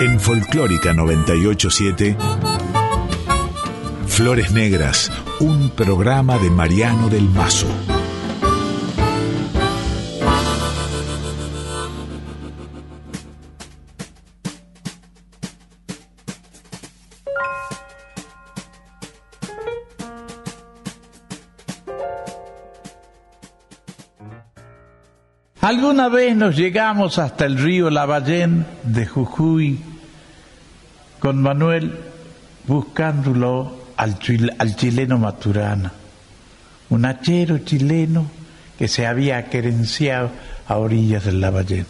En Folclórica 987, Flores Negras, un programa de Mariano del Mazo. Alguna vez nos llegamos hasta el río Lavallén de Jujuy con Manuel buscándolo al, chileno Maturana, un hachero chileno que se había querenciado a orillas del Lavallén.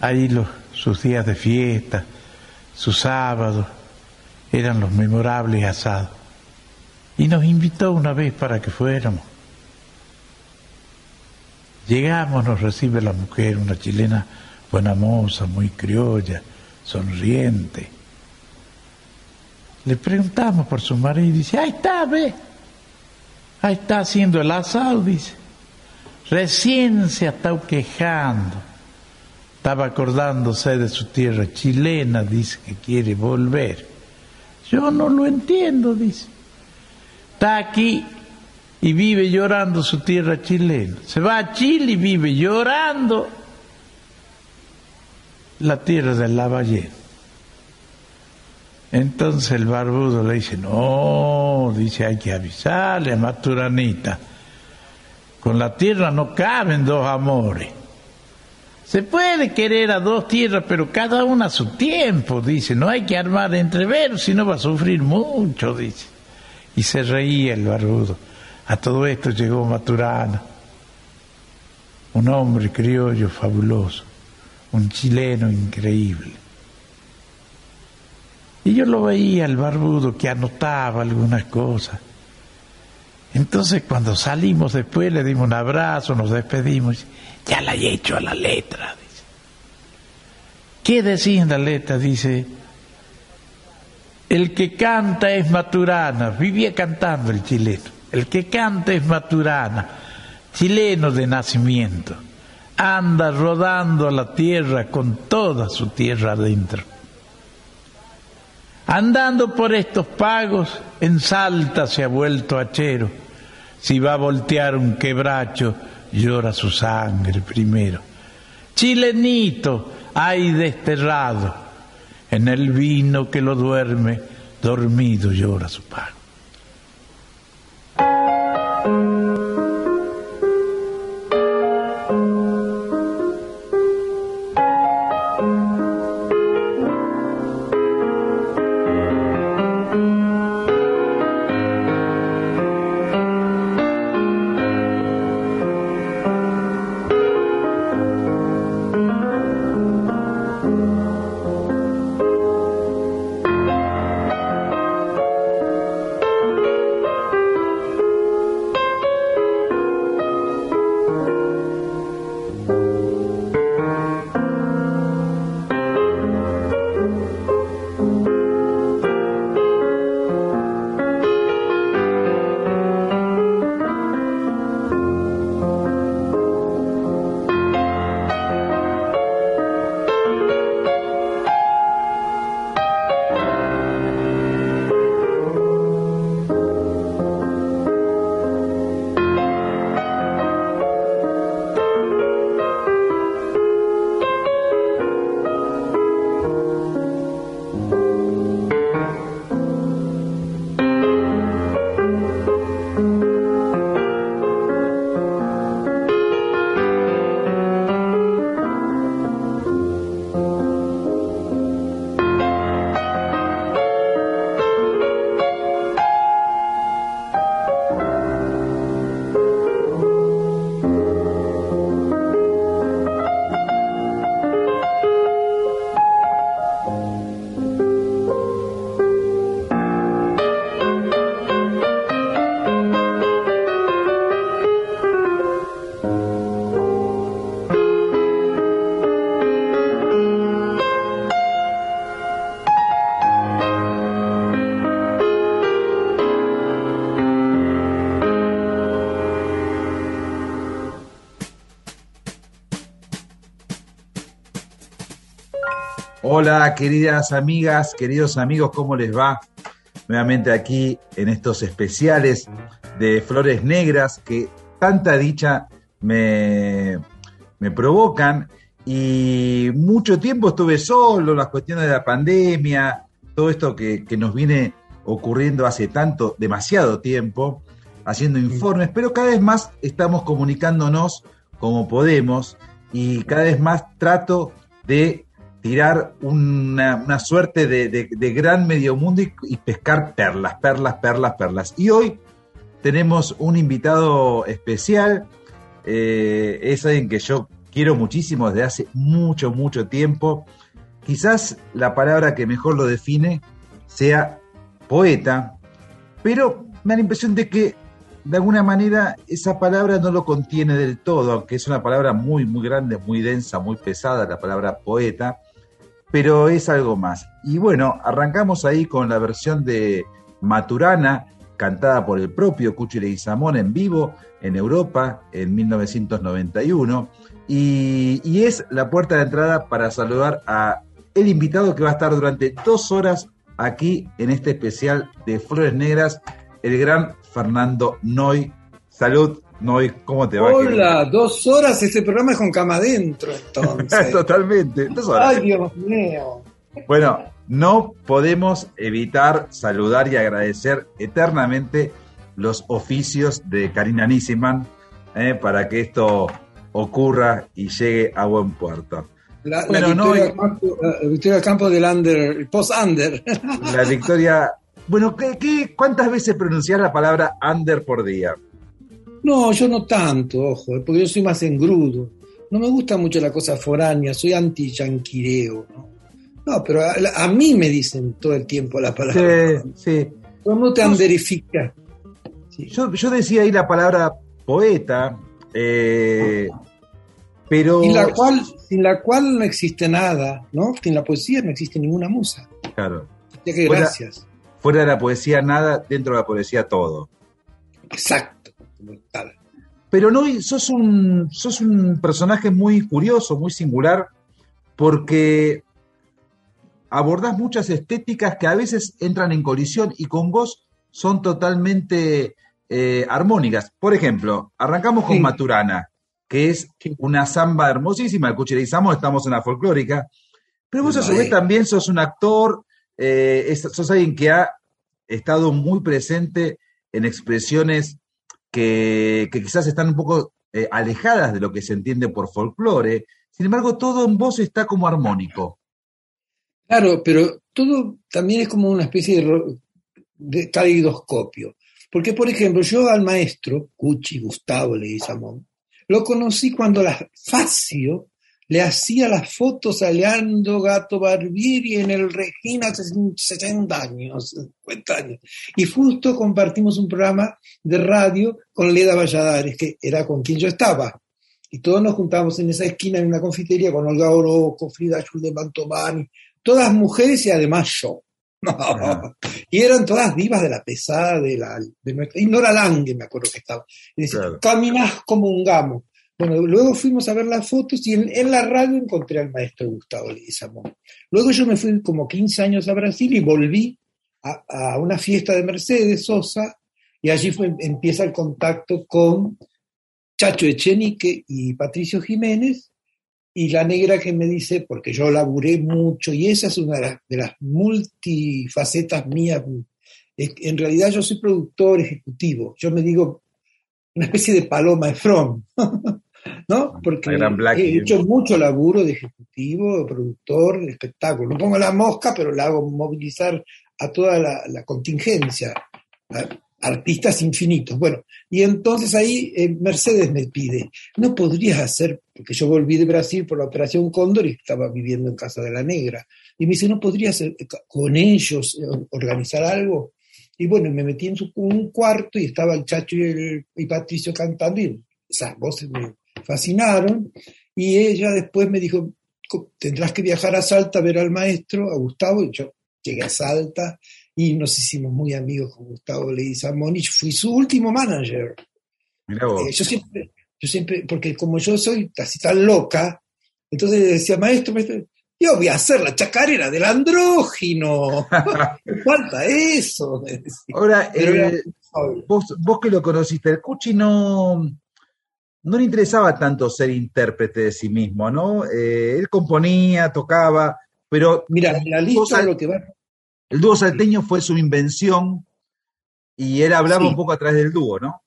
Ahí los, sus días de fiesta, sus sábados, eran los memorables asados. Y nos invitó una vez para que fuéramos. Llegamos, nos recibe la mujer, una chilena buena moza, muy criolla, sonriente. Le preguntamos por su marido y dice, ahí está, ve, ahí está haciendo el asado, dice. Recién se ha estado quejando, estaba acordándose de su tierra chilena, dice que quiere volver. Yo no lo entiendo, dice. Está aquí y vive llorando su tierra chilena. Se va a Chile y vive llorando la tierra del Lavallén. Entonces el barbudo le dice, no, dice, hay que avisarle a Maturanita. Con la tierra no caben dos amores. Se puede querer a dos tierras, pero cada una a su tiempo, dice. No hay que armar entreveros, si no va a sufrir mucho, dice. Y se reía el barbudo. A todo esto llegó Maturana, un hombre criollo fabuloso, un chileno increíble. Y yo lo veía, el barbudo, que anotaba algunas cosas. Entonces cuando salimos después le dimos un abrazo, nos despedimos, ya la he hecho a la letra. Dice. ¿Qué decía en la letra? Dice, el que canta es Maturana, vivía cantando el chileno. El que canta es Maturana, chileno de nacimiento. Anda rodando la tierra con toda su tierra adentro. Andando por estos pagos, en Salta se ha vuelto hachero. Si va a voltear un quebracho, llora su sangre primero. Chilenito, hay desterrado, en el vino que lo duerme, dormido llora su pago. Hola, queridas amigas, queridos amigos, ¿cómo les va? Nuevamente aquí en estos especiales de Flores Negras que tanta dicha me, me provocan y mucho tiempo estuve solo, las cuestiones de la pandemia, todo esto que, que nos viene ocurriendo hace tanto, demasiado tiempo, haciendo informes, pero cada vez más estamos comunicándonos como podemos y cada vez más trato de tirar una, suerte de, gran medio mundo y, pescar perlas, perlas, perlas, perlas. Y hoy tenemos un invitado especial, eh, es alguien que yo quiero muchísimo desde hace mucho, mucho tiempo. Quizás la palabra que mejor lo define sea poeta, pero me da la impresión de que de alguna manera esa palabra no lo contiene del todo, aunque es una palabra muy, muy grande, muy densa, muy pesada, la palabra poeta pero es algo más. Y bueno, arrancamos ahí con la versión de Maturana, cantada por el propio Cuchi Leguizamón en vivo en Europa en 1991. Y, y, es la puerta de entrada para saludar a el invitado que va a estar durante dos horas aquí en este especial de Flores Negras, el gran Fernando Noy. Salud, ¿cómo te va? Hola, dos horas, este programa es con cama adentro, entonces. Totalmente, dos horas. Ay, Dios mío. Bueno, no podemos evitar saludar y agradecer eternamente los oficios de Karina Nissiman eh, para que esto ocurra y llegue a buen puerto. La, victoria, no, campo, del under, post-under. La victoria. Bueno, ¿qué, qué, cuántas veces pronunciar la palabra under por día? No, yo no tanto, ojo, eh, porque yo soy más engrudo. No me gusta mucho la cosa foránea, soy anti-yanquireo. ¿no? no, pero a, mí me dicen todo el tiempo la palabra. Sí, sí. ¿Cómo te han verificado? Yo, yo, decía ahí la palabra poeta, eh, pero... Sin la, cual, sin la cual no existe nada, ¿no? Sin la poesía no existe ninguna musa. Claro. Ya que gracias. Fuera de la poesía nada, dentro de la poesía todo. Exacto. Pero no, sos un, sos un personaje muy curioso, muy singular, porque abordás muchas estéticas que a veces entran en colisión y con vos son totalmente eh, armónicas. Por ejemplo, arrancamos con Maturana, que es una samba hermosísima, el cuchirizamos, estamos en la folclórica, pero vos a su vez también sos un actor, eh, sos alguien que ha estado muy presente en expresiones que, quizás están un poco eh, alejadas de lo que se entiende por folclore. Sin embargo, todo en voz está como armónico. Claro, pero todo también es como una especie de, de. Porque, por ejemplo, yo al maestro, Cuchi, Gustavo Leguizamón, lo conocí cuando la Facio le hacía las fotos a Leandro Gato Barbieri en el Regina hace 60 años, 50 años. Y justo compartimos un programa de radio con Leda Valladares, que era con quien yo estaba. Y todos nos juntábamos en esa esquina en una confitería con Olga Oroco, Frida de Mantovani, todas mujeres y además yo. y eran todas divas de la pesada de la de nuestra y Nora Lange me acuerdo que estaba y decía, caminás como un gamo bueno, luego fuimos a ver las fotos y en, la radio encontré al maestro Gustavo Leguizamón. Luego yo me fui como 15 años a Brasil y volví a, una fiesta de Mercedes Sosa y allí fue, empieza el contacto con Chacho Echenique y Patricio Jiménez y la negra que me dice, porque yo laburé mucho y esa es una de de las multifacetas mías. En realidad yo soy productor ejecutivo, yo me digo una especie de paloma Efron. ¿no? Porque he hecho mucho laburo de ejecutivo, productor, de espectáculo. No pongo la mosca, pero la hago movilizar a toda la, contingencia, artistas infinitos. Bueno, y entonces ahí eh, Mercedes me pide, ¿no podrías hacer, porque yo volví de Brasil por la Operación Cóndor y estaba viviendo en Casa de la Negra, y me dice, ¿no podrías eh, con ellos eh, organizar algo? Y bueno, me metí en un cuarto y estaba el Chacho y, y Patricio cantando y esas voces me, fascinaron y ella después me dijo, tendrás que viajar a Salta a ver al maestro, a Gustavo, y yo llegué a Salta y nos hicimos muy amigos con Gustavo Leguizamón y fui su último manager. Eh, yo siempre, yo siempre, porque como yo soy casi tan loca, entonces decía, maestro, maestro, yo voy a hacer la chacarera del andrógino. falta eso. Ahora, eh, vos, vos, que lo conociste, el Cuchi no, no le interesaba tanto ser intérprete de sí mismo, ¿no? Eh, él componía, tocaba, pero... Mira, la lista lo que va... El dúo salteño fue su invención y él hablaba un poco a través del dúo, ¿no?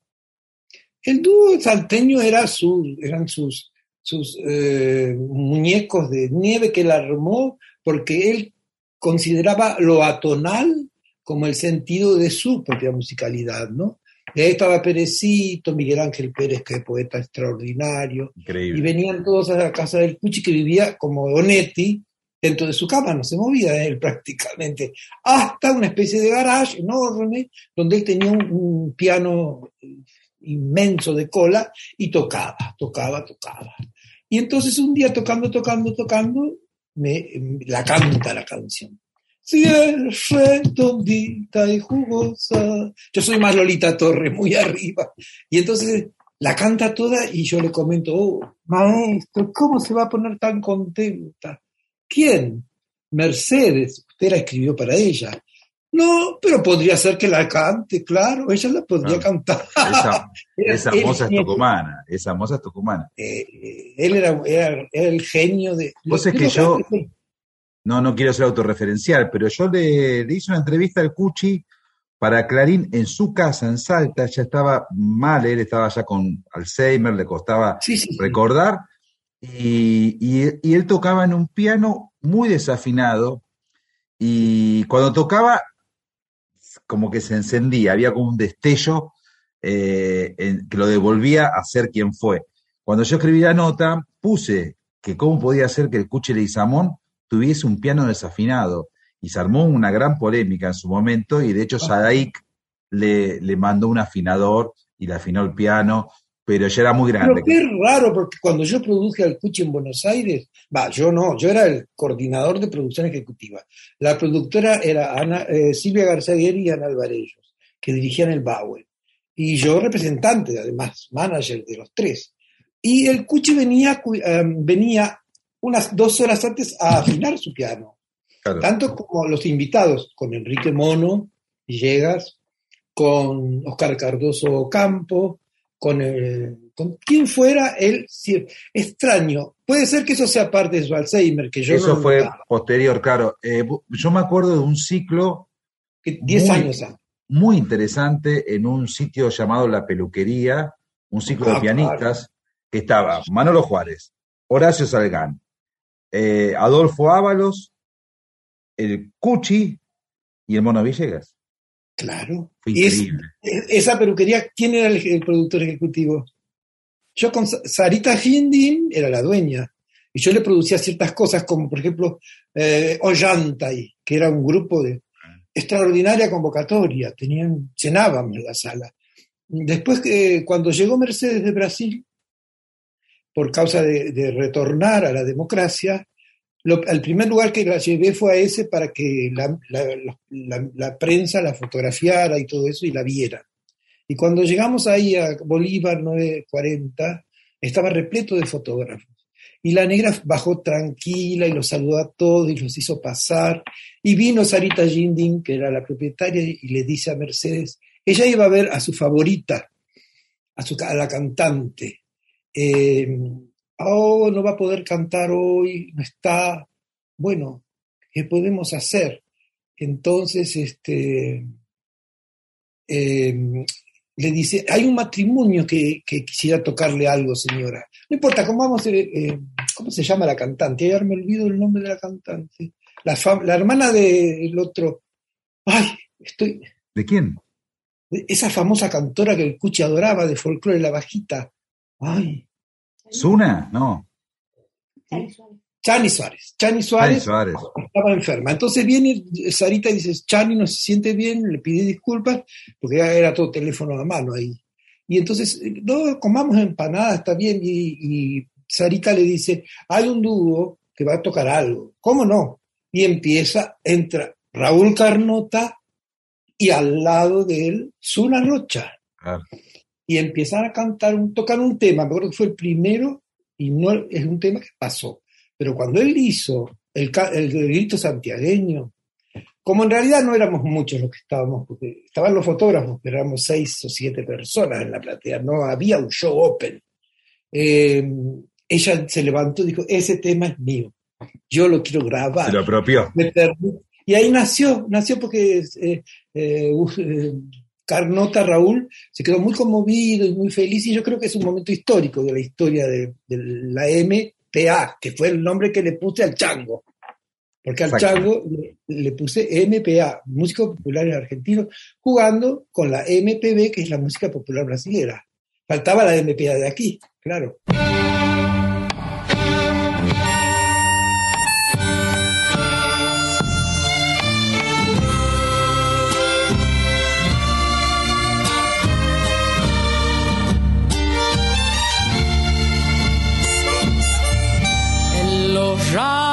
El dúo salteño era su, eran sus, sus eh, muñecos de nieve que él armó porque él consideraba lo atonal como el sentido de su propia musicalidad, ¿no? Y ahí estaba Perecito, Miguel Ángel Pérez, que es poeta extraordinario. Increíble. Y venían todos a la casa del Cuchi, que vivía como Donetti, dentro de su cama, no se movía él prácticamente, hasta una especie de garage enorme, donde él tenía un, piano inmenso de cola y tocaba, tocaba, tocaba. Y entonces un día tocando, tocando, tocando, me, la canta la canción. Si es redondita y jugosa. Yo soy más Lolita Torre, muy arriba. Y entonces la canta toda y yo le comento, oh, maestro, ¿cómo se va a poner tan contenta? ¿Quién? Mercedes, usted la escribió para ella. No, pero podría ser que la cante, claro, ella la podría cantar. Esa, esa moza es tucumana, esa moza es tucumana. Eh, eh, él era, era, el genio de... Vos es que yo, no, no quiero ser autorreferencial, pero yo le, hice una entrevista al Cuchi para Clarín en su casa en Salta, ya estaba mal, él estaba ya con Alzheimer, le costaba recordar, y, él tocaba en un piano muy desafinado, y cuando tocaba, como que se encendía, había como un destello eh, que lo devolvía a ser quien fue. Cuando yo escribí la nota, puse que cómo podía ser que el Cuchi Leguizamón tuviese un piano desafinado. Y se armó una gran polémica en su momento, y de hecho Sadaik le, le mandó un afinador y le afinó el piano, pero ya era muy grande. Pero qué raro, porque cuando yo produje al Cuchi en Buenos Aires, va, yo no, yo era el coordinador de producción ejecutiva. La productora era Ana, eh, Silvia Garzagueri y Ana Alvarellos, que dirigían el Bauer. Y yo representante, además, manager de los tres. Y el Cuchi venía, eh, venía unas dos horas antes a afinar su piano. Tanto como los invitados, con Enrique Mono, Villegas, con Oscar Cardoso Campo, con, con quien fuera él. Extraño. Puede ser que eso sea parte de su Alzheimer, que yo Eso fue posterior, claro. Eh, yo me acuerdo de un ciclo. Diez años antes. Muy interesante en un sitio llamado La Peluquería, un ciclo de ah, pianistas, que estaba Manolo Juárez, Horacio Salgán, eh, Adolfo Ábalos, el Cuchi y el Mono Villegas. Claro. esa peluquería, ¿quién era el, productor ejecutivo? Yo con Sarita Hindin era la dueña. Y yo le producía ciertas cosas, como por ejemplo eh, Ollantay, que era un grupo de extraordinaria convocatoria. Tenían, llenábamos la sala. Después, que cuando llegó Mercedes de Brasil, por causa de, retornar a la democracia, el primer lugar que la llevé fue a ese para que la, prensa la fotografiara y todo eso y la viera. Y cuando llegamos ahí a Bolívar 940, estaba repleto de fotógrafos. Y la negra bajó tranquila y los saludó a todos y los hizo pasar. Y vino Sarita Gindin, que era la propietaria, y le dice a Mercedes, ella iba a ver a su favorita, a, su, a la cantante, eh, oh, no va a poder cantar hoy, no está. Bueno, ¿qué podemos hacer? Entonces, este, em, le dice, hay un matrimonio que, quisiera tocarle algo, señora. No importa, ¿cómo, vamos a, eh, ¿cómo se llama la cantante? Ayer me olvido el nombre de la cantante. La, la hermana del otro. Ay, estoy... ¿De quién? esa famosa cantora que el Cuchi adoraba de folclore, la bajita. Ay. ¿Suna? No. Chani Suárez. Chani Suárez. estaba enferma. Entonces viene Sarita y dice, Chani no se siente bien, le pide disculpas, porque ya era todo teléfono a mano ahí. Y entonces, no, comamos empanada, está bien. Y, y Sarita le dice, hay un dúo que va a tocar algo. ¿Cómo no? Y empieza, entra Raúl Carnota y al lado de él, Suna Rocha y empiezan a cantar, un, tocar un tema, me acuerdo que fue el primero y no es un tema que pasó. Pero cuando él hizo el, el grito santiagueño. Como en realidad no éramos muchos los que estábamos, porque estaban los fotógrafos, pero éramos seis o siete personas en la platea, no había un show open. Eh, ella se levantó y dijo, ese tema es mío, yo lo quiero grabar. Se lo apropió. Y ahí nació, nació porque eh, eh, eh, Carnota Raúl se quedó muy conmovido y muy feliz y yo creo que es un momento histórico de la historia de, de la MPA, que fue el nombre que le puse al chango. Porque al chango le, le, puse MPA, música popular argentino, jugando con la MPB, que es la música popular brasileña. Faltaba la MPA de aquí, claro. Try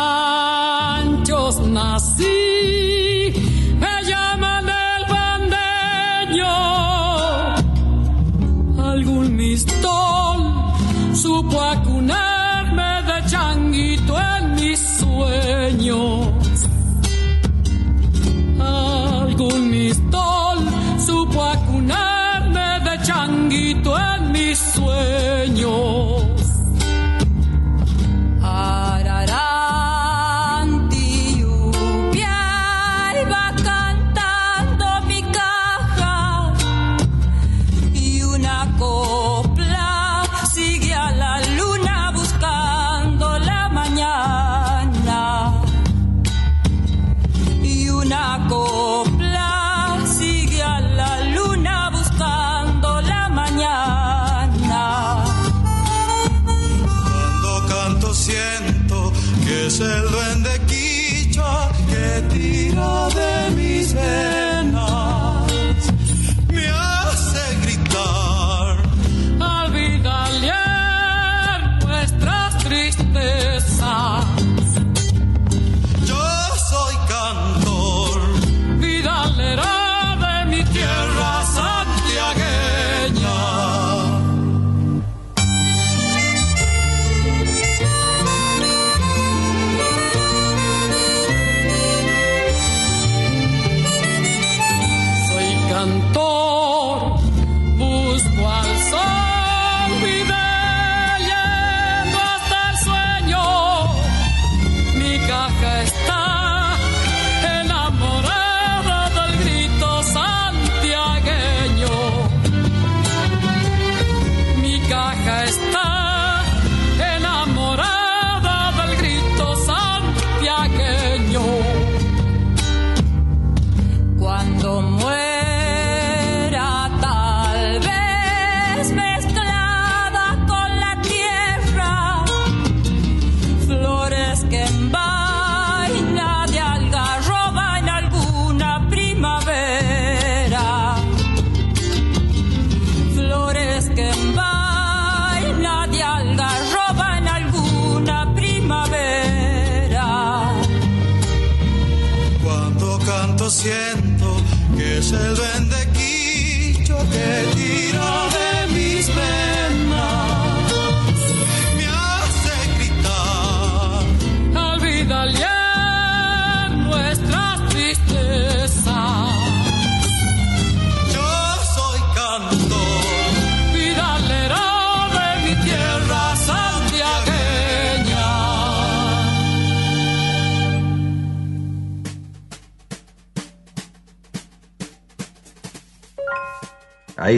siento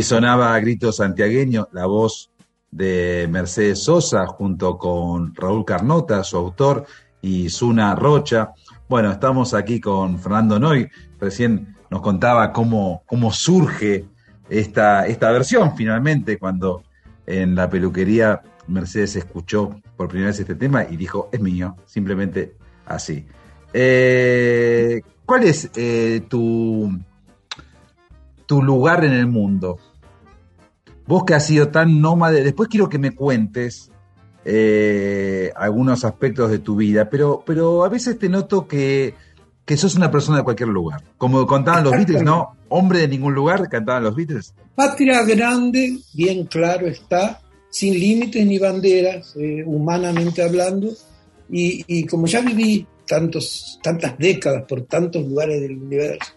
Sonaba a grito santiagueño la voz de Mercedes Sosa junto con Raúl Carnota, su autor, y Zuna Rocha. Bueno, estamos aquí con Fernando Noy. Recién nos contaba cómo, cómo surge esta, esta versión finalmente cuando en la peluquería Mercedes escuchó por primera vez este tema y dijo, es mío, simplemente así. Eh, ¿Cuál es eh, tu, tu lugar en el mundo? Vos que has sido tan nómade, después quiero que me cuentes eh, algunos aspectos de tu vida, pero, pero a veces te noto que, que sos una persona de cualquier lugar. Como contaban los Beatles, ¿no? Hombre de ningún lugar, cantaban los Beatles. Patria grande, bien claro está, sin límites ni banderas, eh, humanamente hablando. Y, y, como ya viví tantos, tantas décadas por tantos lugares del universo.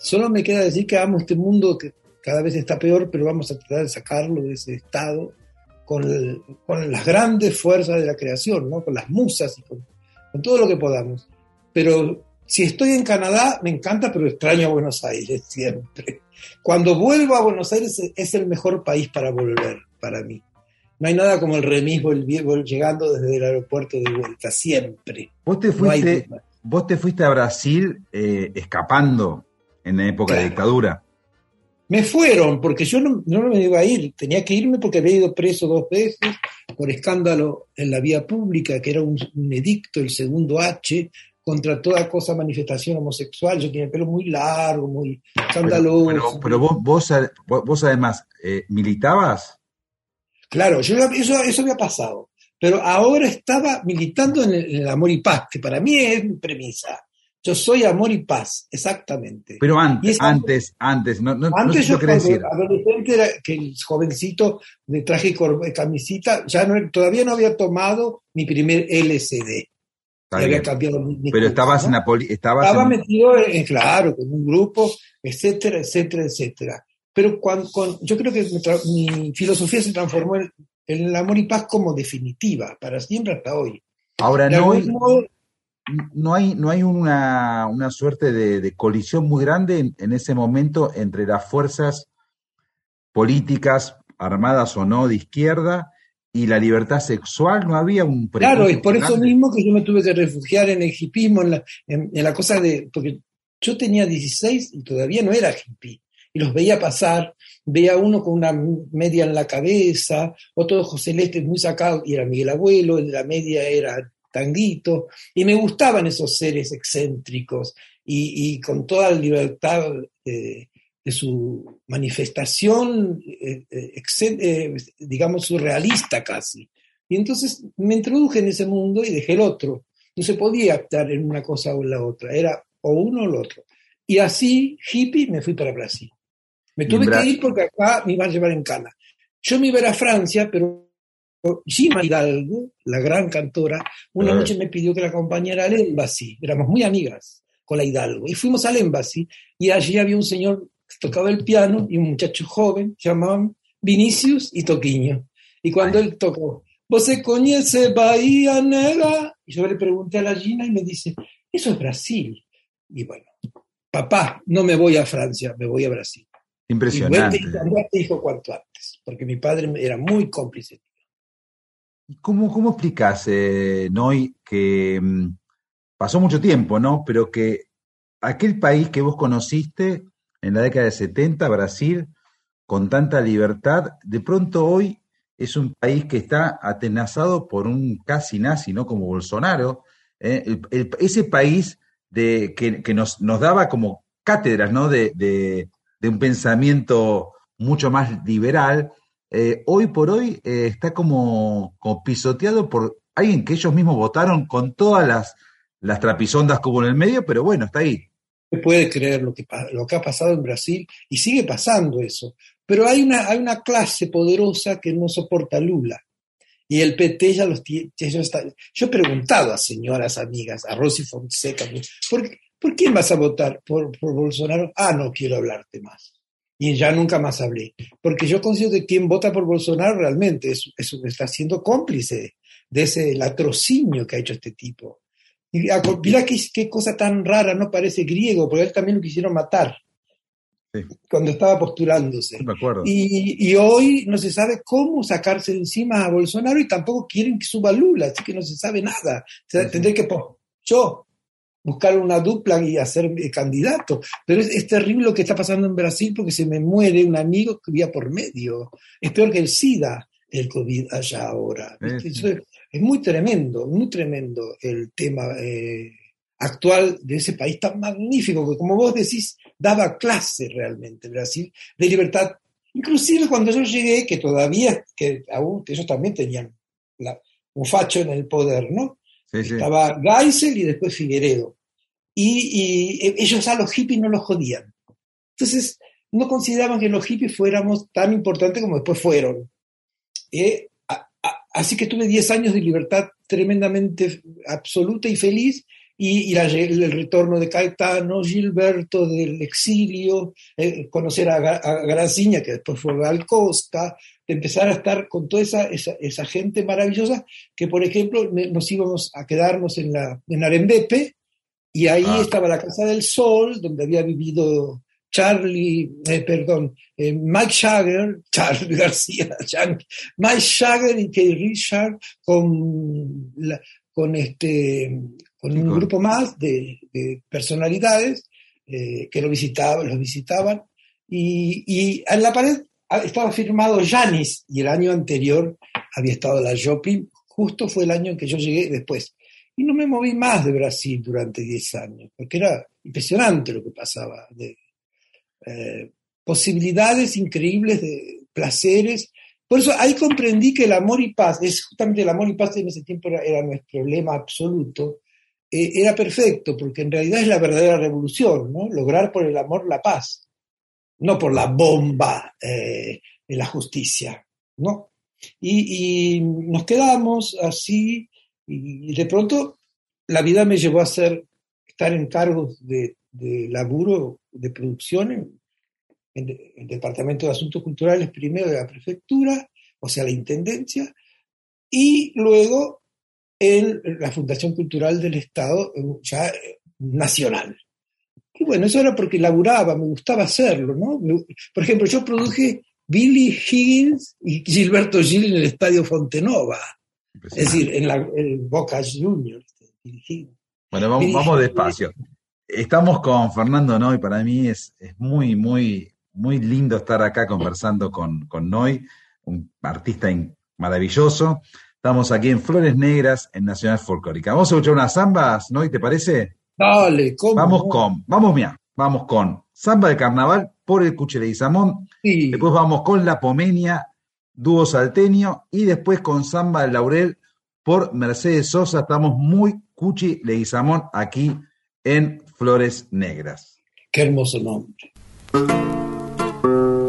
Solo me queda decir que amo este mundo cada vez está peor, pero vamos a tratar de sacarlo de ese estado con, el- con las grandes fuerzas de la creación, ¿no? con las musas y con, con todo lo que podamos. Pero si estoy en Canadá, me encanta, pero extraño a Buenos Aires siempre. Cuando vuelvo a Buenos Aires es- el mejor país para volver, para mí. No hay nada como el remis llegando desde el aeropuerto de vuelta, siempre. Vos te No fuiste, duda. vos te fuiste a Brasil eh, escapando en la época de Claro. dictadura. Me fueron, porque yo no, no me iba a ir, tenía que irme porque había ido preso dos veces por escándalo en la vía pública, que era un, un edicto, el segundo H, contra toda cosa manifestación homosexual. Yo tenía el pelo muy largo, muy escandaloso. Pero, pero vos, vos, vos- vos además, eh, ¿militabas? Claro, yo, eso, eso había pasado. Pero ahora estaba militando en el, en el amor y paz, que para mí es mi premisa. Yo soy amor y paz, exactamente. Pero antes, esa- antes, antes, no, no, no Antes sé yo cuando decir. adolescente era que el jovencito de traje y camisita, ya no, todavía no había tomado mi primer Y había cambiado mi, mi Pero curso, estabas ¿no? en la poli, estabas Estaba en- metido, en, claro, con un grupo, etcétera, etcétera, etcétera. Pero cuando, yo creo que mi, filosofía se transformó en, en el amor y paz como definitiva, para siempre hasta hoy. Ahora no no hay, no hay una, una suerte de, de colisión muy grande en, en ese momento entre las fuerzas políticas, armadas o no, de izquierda, y la libertad sexual. No había un Claro, es por eso mismo que yo me tuve que refugiar en el hipismo, en la, en, en la cosa de. Porque yo tenía 16 y todavía no era hippie. Y los veía pasar, veía uno con una media en la cabeza, otro ojos celestes muy sacado, y era Miguel Abuelo, el de la media era Tanguito, y me gustaban esos seres excéntricos y, y con toda la libertad de, de su manifestación, eh, eh, eh, digamos, surrealista casi. Y entonces me introduje en ese mundo y dejé el otro. No se podía estar en una cosa o en la otra, era o uno o el otro. Y así, hippie, me fui para Brasil. Me tuve que ir porque acá me iban a llevar en cana. Yo me iba a ir a Francia, pero Gima Hidalgo, la gran cantora, una Ah. noche me pidió que la acompañara al Embassy. Éramos muy amigas con la Hidalgo. Y fuimos al Embassy y allí había un señor que tocaba el piano y un muchacho joven, llamaban Vinicius y Toquiño. Y cuando él tocó, ¿vos se conoce Bahía Negra? Y yo le pregunté a la Gina y me dice, eso es Brasil. Y bueno, papá, no me voy a Francia, me voy a Brasil. Y Impresionante. vuelve y te dijo cuanto antes, porque mi padre era muy cómplice. ¿Y ¿Cómo, cómo explicas, eh, Noy, que mm, pasó mucho tiempo, ¿no? Pero que aquel país que vos conociste en la década de 70, Brasil, con tanta libertad, de pronto hoy es un país que está atenazado por un casi nazi, ¿no? Como Bolsonaro. ¿eh? El- ese país de, que, que nos, nos daba como cátedras, ¿no? De- de un pensamiento mucho más liberal, eh, hoy por hoy eh, está como, pisoteado por alguien que ellos mismos votaron con todas las, las trapisondas como en el medio, pero bueno, está ahí. se puede creer lo que, lo que ha pasado en Brasil y sigue pasando eso. Pero hay una, hay una clase poderosa que no soporta Lula. Y el PT ya los tiene. Yo he preguntado a señoras amigas, a Rosy Fonseca, ¿por, ¿por quién vas a votar? ¿Por, por Bolsonaro? Ah, no quiero hablarte más. Y ya nunca más hablé. Porque yo considero que quien vota por Bolsonaro realmente es, es- está siendo cómplice de ese latrocinio que ha hecho este tipo. Y ah, mira qué, qué cosa tan rara, no parece griego, porque él también lo quisieron matar Sí. cuando estaba postulándose. No me acuerdo. Y, y hoy no se sabe cómo sacarse de encima a Bolsonaro y tampoco quieren que suba Lula, así que no se sabe nada. O sea, Sí, sí. tendré que yo buscar una dupla y hacer eh, candidato. Pero es, es terrible lo que está pasando en Brasil porque se me muere un amigo que vivía por medio. Es peor que el SIDA, el COVID allá ahora. Es, es muy tremendo, muy tremendo el tema eh, actual de ese país tan magnífico que, como vos decís, daba clase realmente Brasil de libertad. Inclusive cuando yo llegué, que todavía, que aún que ellos también tenían la- un facho en el poder, ¿no? Estaba Geisel y después Figueredo. Y, y ellos a los hippies no los jodían. Entonces, no consideraban que los hippies fuéramos tan importantes como después fueron. Eh, así que tuve 10 años de libertad tremendamente absoluta y feliz, y, y la- el retorno de Caetano, Gilberto del exilio, eh, conocer a, a Graciña, que después fue Gal Costa, de empezar a estar con toda esa, esa, esa gente maravillosa, que por ejemplo nos íbamos a quedarnos en, la, en Arembepe, y ahí Ah. estaba la Casa del Sol, donde había vivido Charlie, eh, perdón, eh, Mike Jagger, Charlie García, Mike Jagger y Keith Richard con, la- con, este, con un grupo más de, de personalidades eh, que lo visitaban, los visitaban. Y, y en la pared estaba firmado Janis y el año anterior había estado la Joplin, justo fue el año en que yo llegué después. Y no me moví más de Brasil durante 10 años, porque era impresionante lo que pasaba, de eh, posibilidades increíbles de placeres. Por eso ahí comprendí que el amor y paz, es justamente el amor y paz en ese tiempo era, nuestro lema absoluto, eh, era perfecto, porque en realidad es la verdadera revolución, ¿no? Lograr por el amor la paz, no por la bomba eh, de la justicia, ¿no? Y, nos quedamos así, y de pronto la vida me llevó a ser, estar en cargos de, laburo, de producción en el Departamento de Asuntos Culturales primero de la prefectura, o sea, la Intendencia, y luego en la Fundación Cultural del Estado, eh, ya eh, nacional. Y bueno, eso era porque laburaba, me gustaba hacerlo, ¿no? Por ejemplo, yo produje Billy Higgins y Gilberto Gil en el Estadio Fontenova, es decir, en la en Boca Juniors. Higgins. Bueno, vamos, vamos despacio. Estamos con Fernando Noy, para mí es, es muy, muy, muy lindo estar acá conversando con, con Noy, un artista maravilloso. Estamos aquí en Flores Negras, en Nacional Folclórica. Vamos a escuchar unas zambas, Noy, ¿te parece? Dale, ¿cómo? Vamos con, vamos mira, vamos con Samba de Carnaval por el Cuche de Guizamón, Sí. después vamos con La Pomenia, dúo salteño, y después con Samba del Laurel por Mercedes Sosa. Estamos muy Cuchi Leguizamón aquí en Flores Negras. Qué hermoso nombre. thank you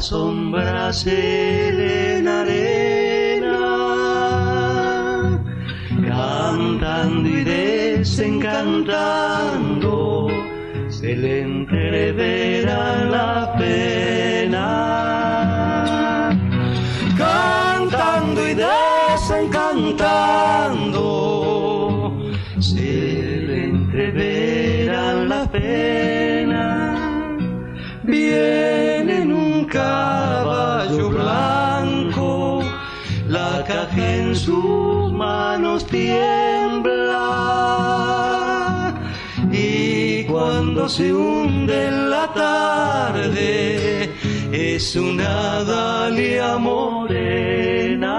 las sombras en arena, cantando y desencantando, se le entreverá la pena. sus manos tiembla. Y cuando se hunde en la tarde es una dalia morena.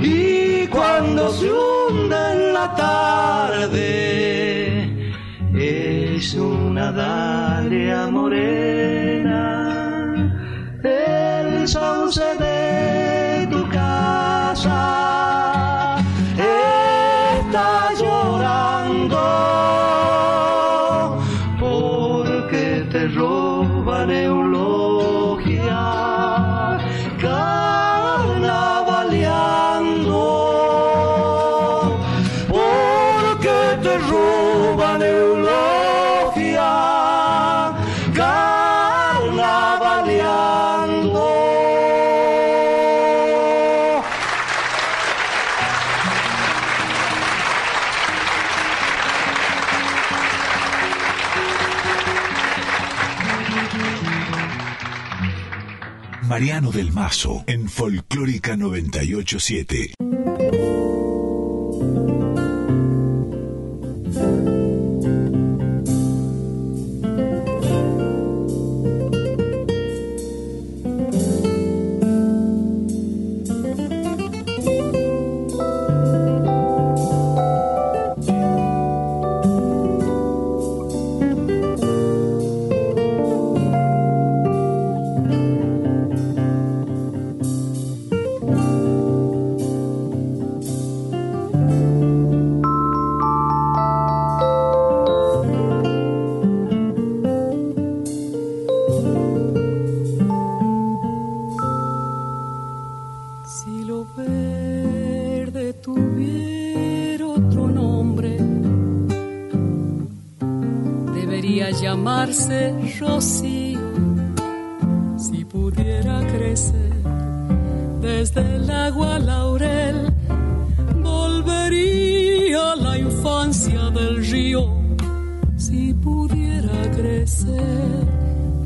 Y cuando se hunda en la tarde es una dalia morena. El sauce de En Folclórica 987.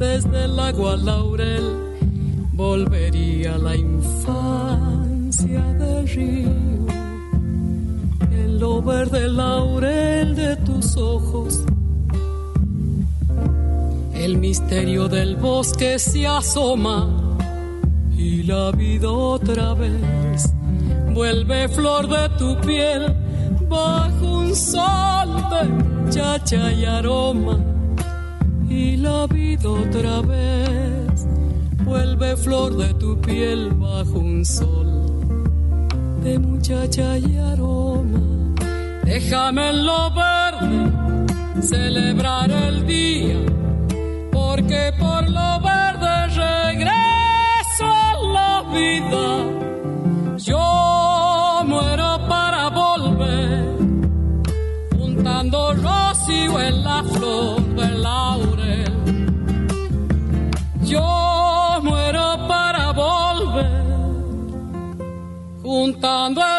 Desde el agua laurel, volvería la infancia del río. En lo verde laurel de tus ojos, el misterio del bosque se asoma y la vida otra vez vuelve flor de tu piel bajo un sol de chacha y aroma y la vida otra vez vuelve flor de tu piel bajo un sol de muchacha y aroma. Déjame en lo verde celebrar el día, porque por lo verde regreso a la vida. Yo muero para volver, juntando rocío en la flor juntando el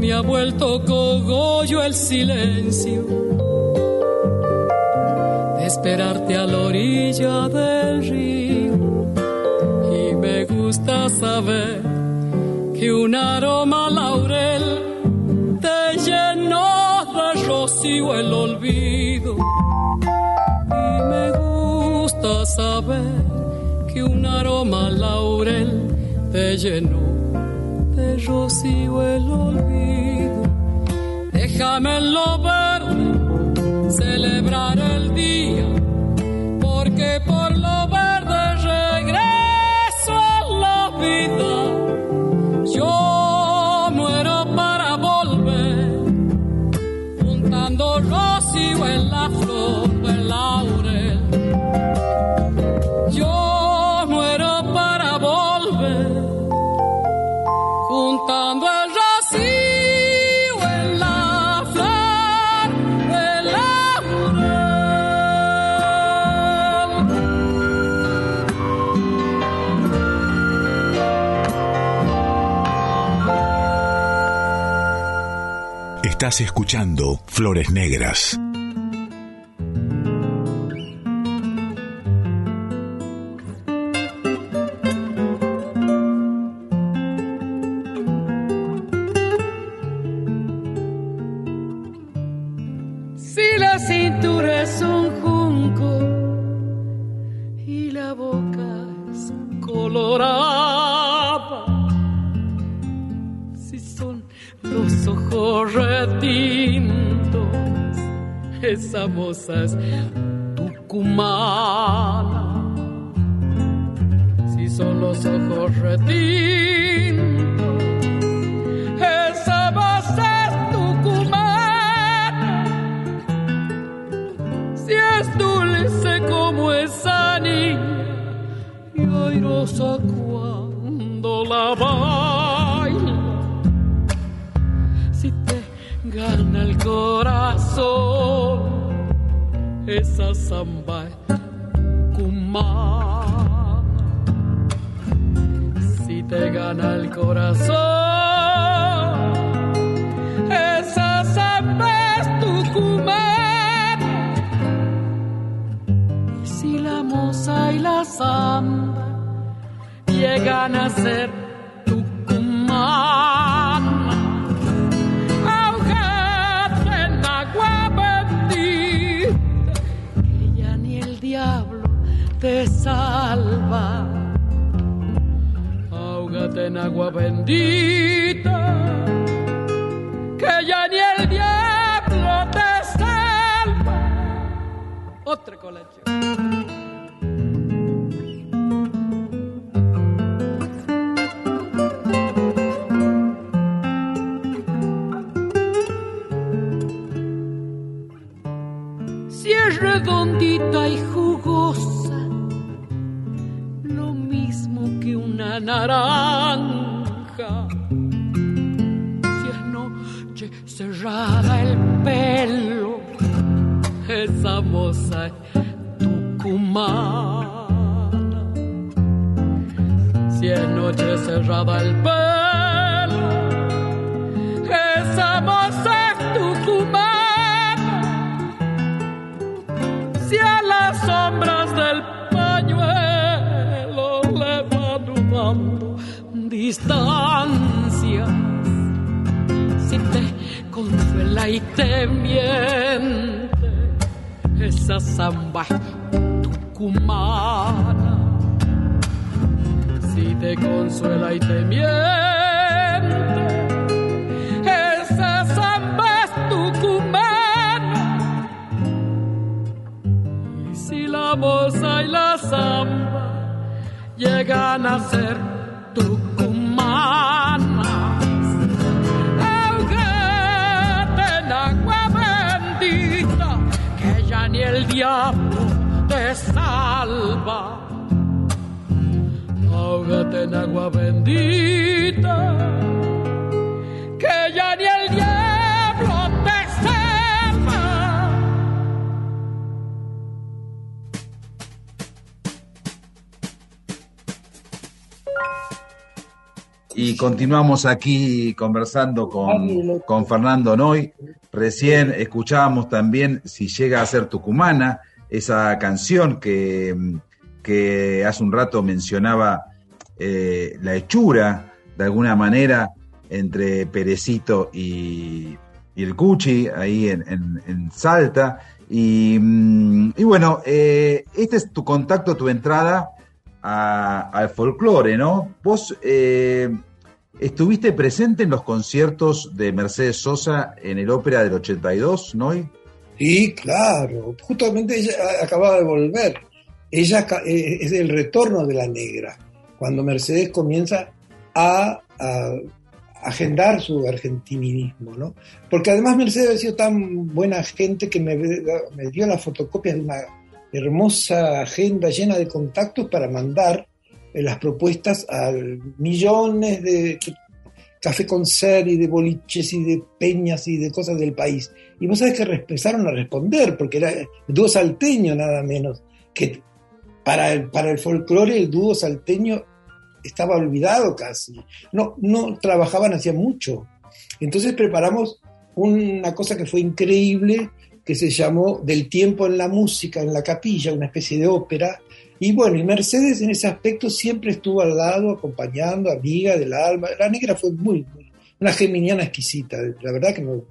me ha vuelto cogollo el silencio de esperarte a la orilla del río. Y me gusta saber que un aroma laurel te llenó de rocío el olvido. Y me gusta saber que un aroma laurel te llenó rocío el olvido. Déjame en lo verde celebrar el Estás escuchando Flores Negras. Y continuamos aquí conversando con, con Fernando Noy. Recién escuchábamos también Si llega a ser tucumana, esa canción que, que hace un rato mencionaba eh, la hechura, de alguna manera, entre Perecito y, y el Cuchi, ahí en, en- en Salta. Y, mm, y bueno, eh, este es tu contacto, tu entrada a- al folclore, ¿no? Vos eh, estuviste presente en los conciertos de Mercedes Sosa en el Ópera del 82, ¿no? Sí, claro. Justamente ella acababa de volver. Ella eh, es el retorno de la negra, cuando Mercedes comienza a, a agendar su argentinismo, ¿no? Porque además Mercedes ha sido tan buena gente que me, me dio las fotocopias de una hermosa agenda llena de contactos para mandar eh, las propuestas a millones de café con ser y de boliches y de peñas y de cosas del país. Y vos sabés que empezaron a responder, porque era el dúo salteño nada menos, que para el, para el folclore el dúo salteño estaba olvidado casi. No, no trabajaban hacía mucho. Entonces preparamos una cosa que fue increíble, que se llamó Del tiempo en la música, en la capilla, una especie de ópera. Y bueno, y Mercedes en ese aspecto siempre estuvo al lado, acompañando, amiga del alma. La negra fue muy, muy una geminiana exquisita. La verdad que no,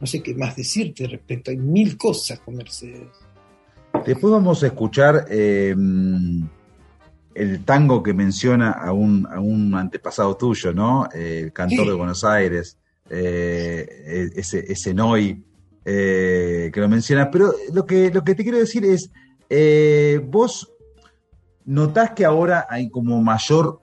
no sé qué más decirte respecto. Hay mil cosas con Mercedes. Después vamos a escuchar eh, el tango que menciona a un, a un antepasado tuyo, ¿no? Eh, el cantor Sí. de Buenos Aires, eh, ese, ese Noy, eh, que lo mencionas, pero lo que, lo que te quiero decir es, eh, vos notás que ahora hay como mayor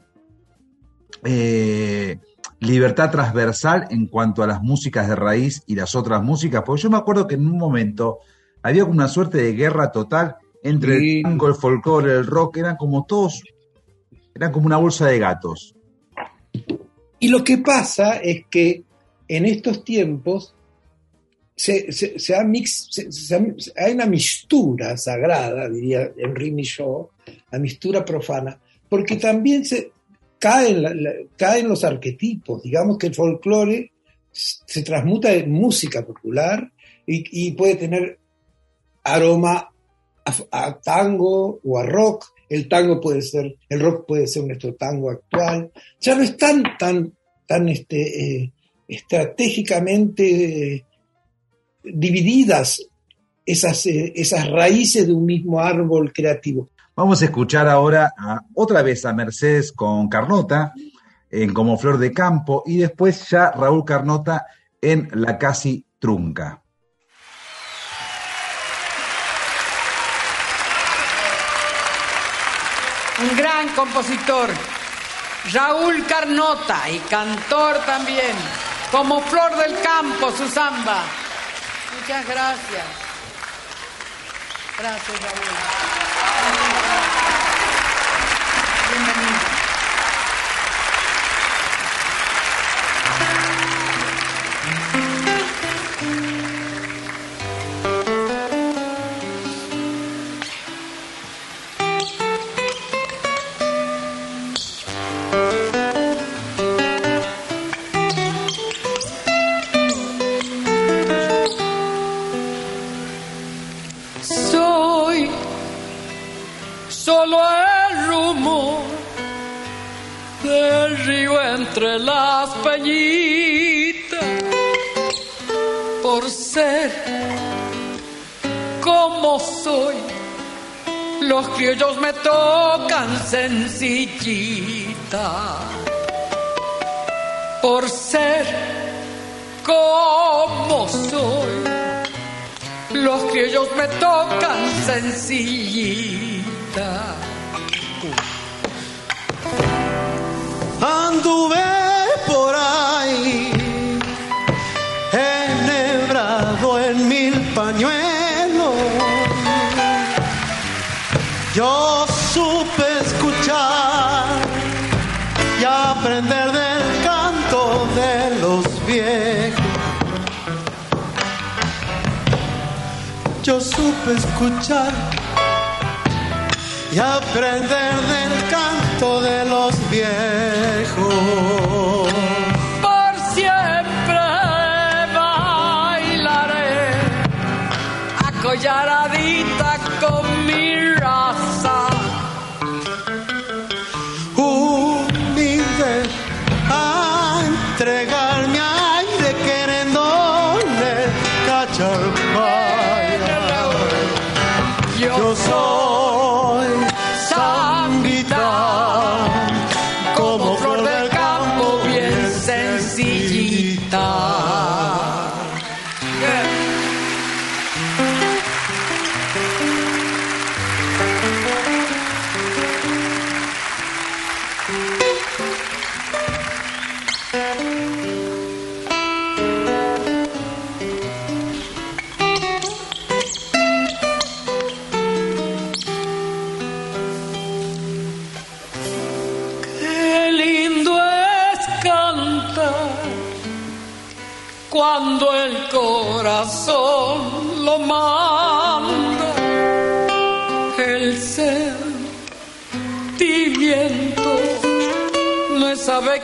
eh, libertad transversal en cuanto a las músicas de raíz y las otras músicas, porque yo me acuerdo que en un momento había como una suerte de guerra total entre Sí. el tango, el folclore, el rock, eran como todos, eran como una bolsa de gatos. Y lo que pasa es que en estos tiempos se, se- ha mix- se- se ha- hay una mistura sagrada, diría Henri Michaud, la mistura profana, porque también se caen, caen los arquetipos. Digamos que el folclore se transmuta en música popular y, puede tener aroma a, tango o a rock. El tango puede ser, el rock puede ser nuestro tango actual. Ya no están tan, tan este, eh, estratégicamente eh, divididas esas, eh, esas raíces de un mismo árbol creativo. Vamos a escuchar ahora a- otra vez a Mercedes con Carnota en Como Flor de Campo y después ya Raúl Carnota en La Casi Trunca. un gran compositor, Raúl Carnota y cantor también, como Flor del Campo, su samba. Muchas gracias. Gracias, Raúl. Sencillita por ser como soy. Los criollos me tocan sencillita. Anduve por ahí, enhebrado en mil pañuelos. Yo Yo supe escuchar y aprender del canto de los viejos.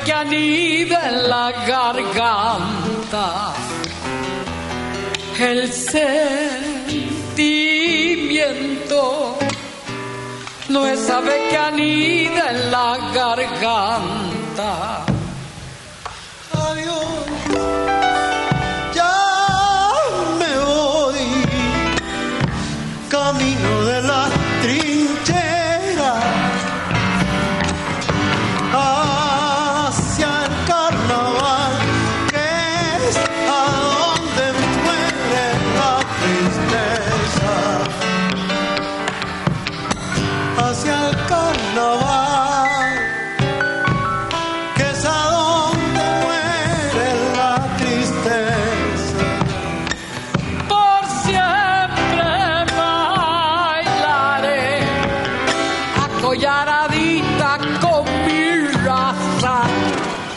Que anida en la garganta. El sentimiento no es ave que anida en la garganta.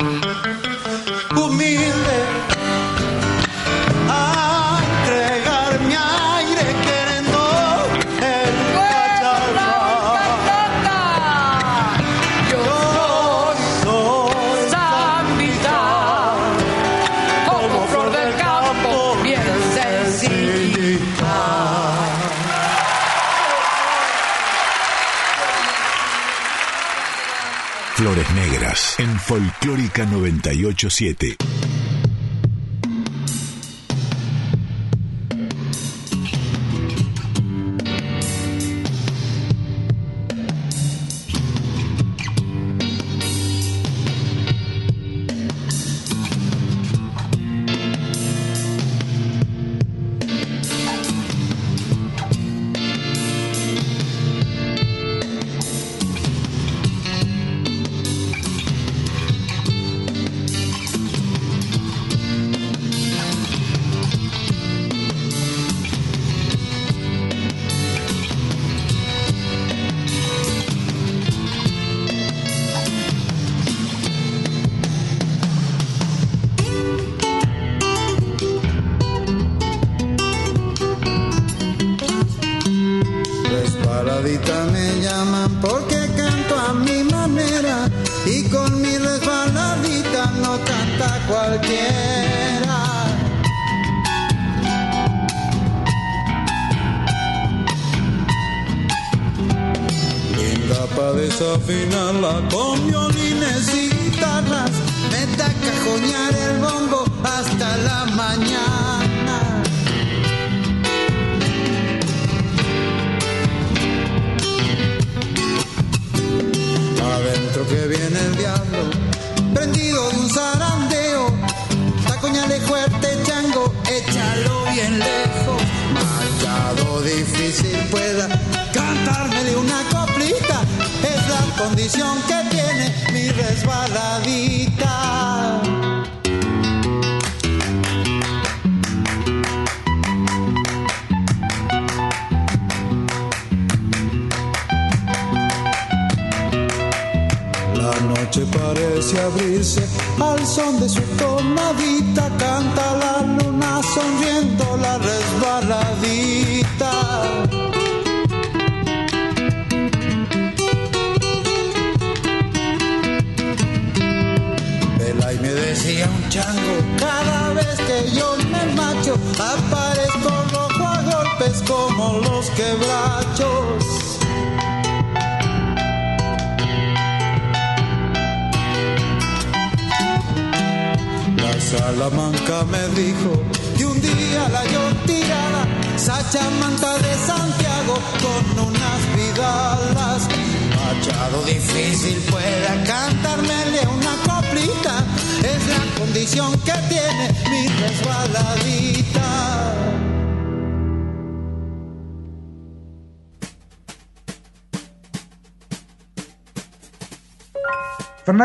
Mm-hmm. En Folclórica 987.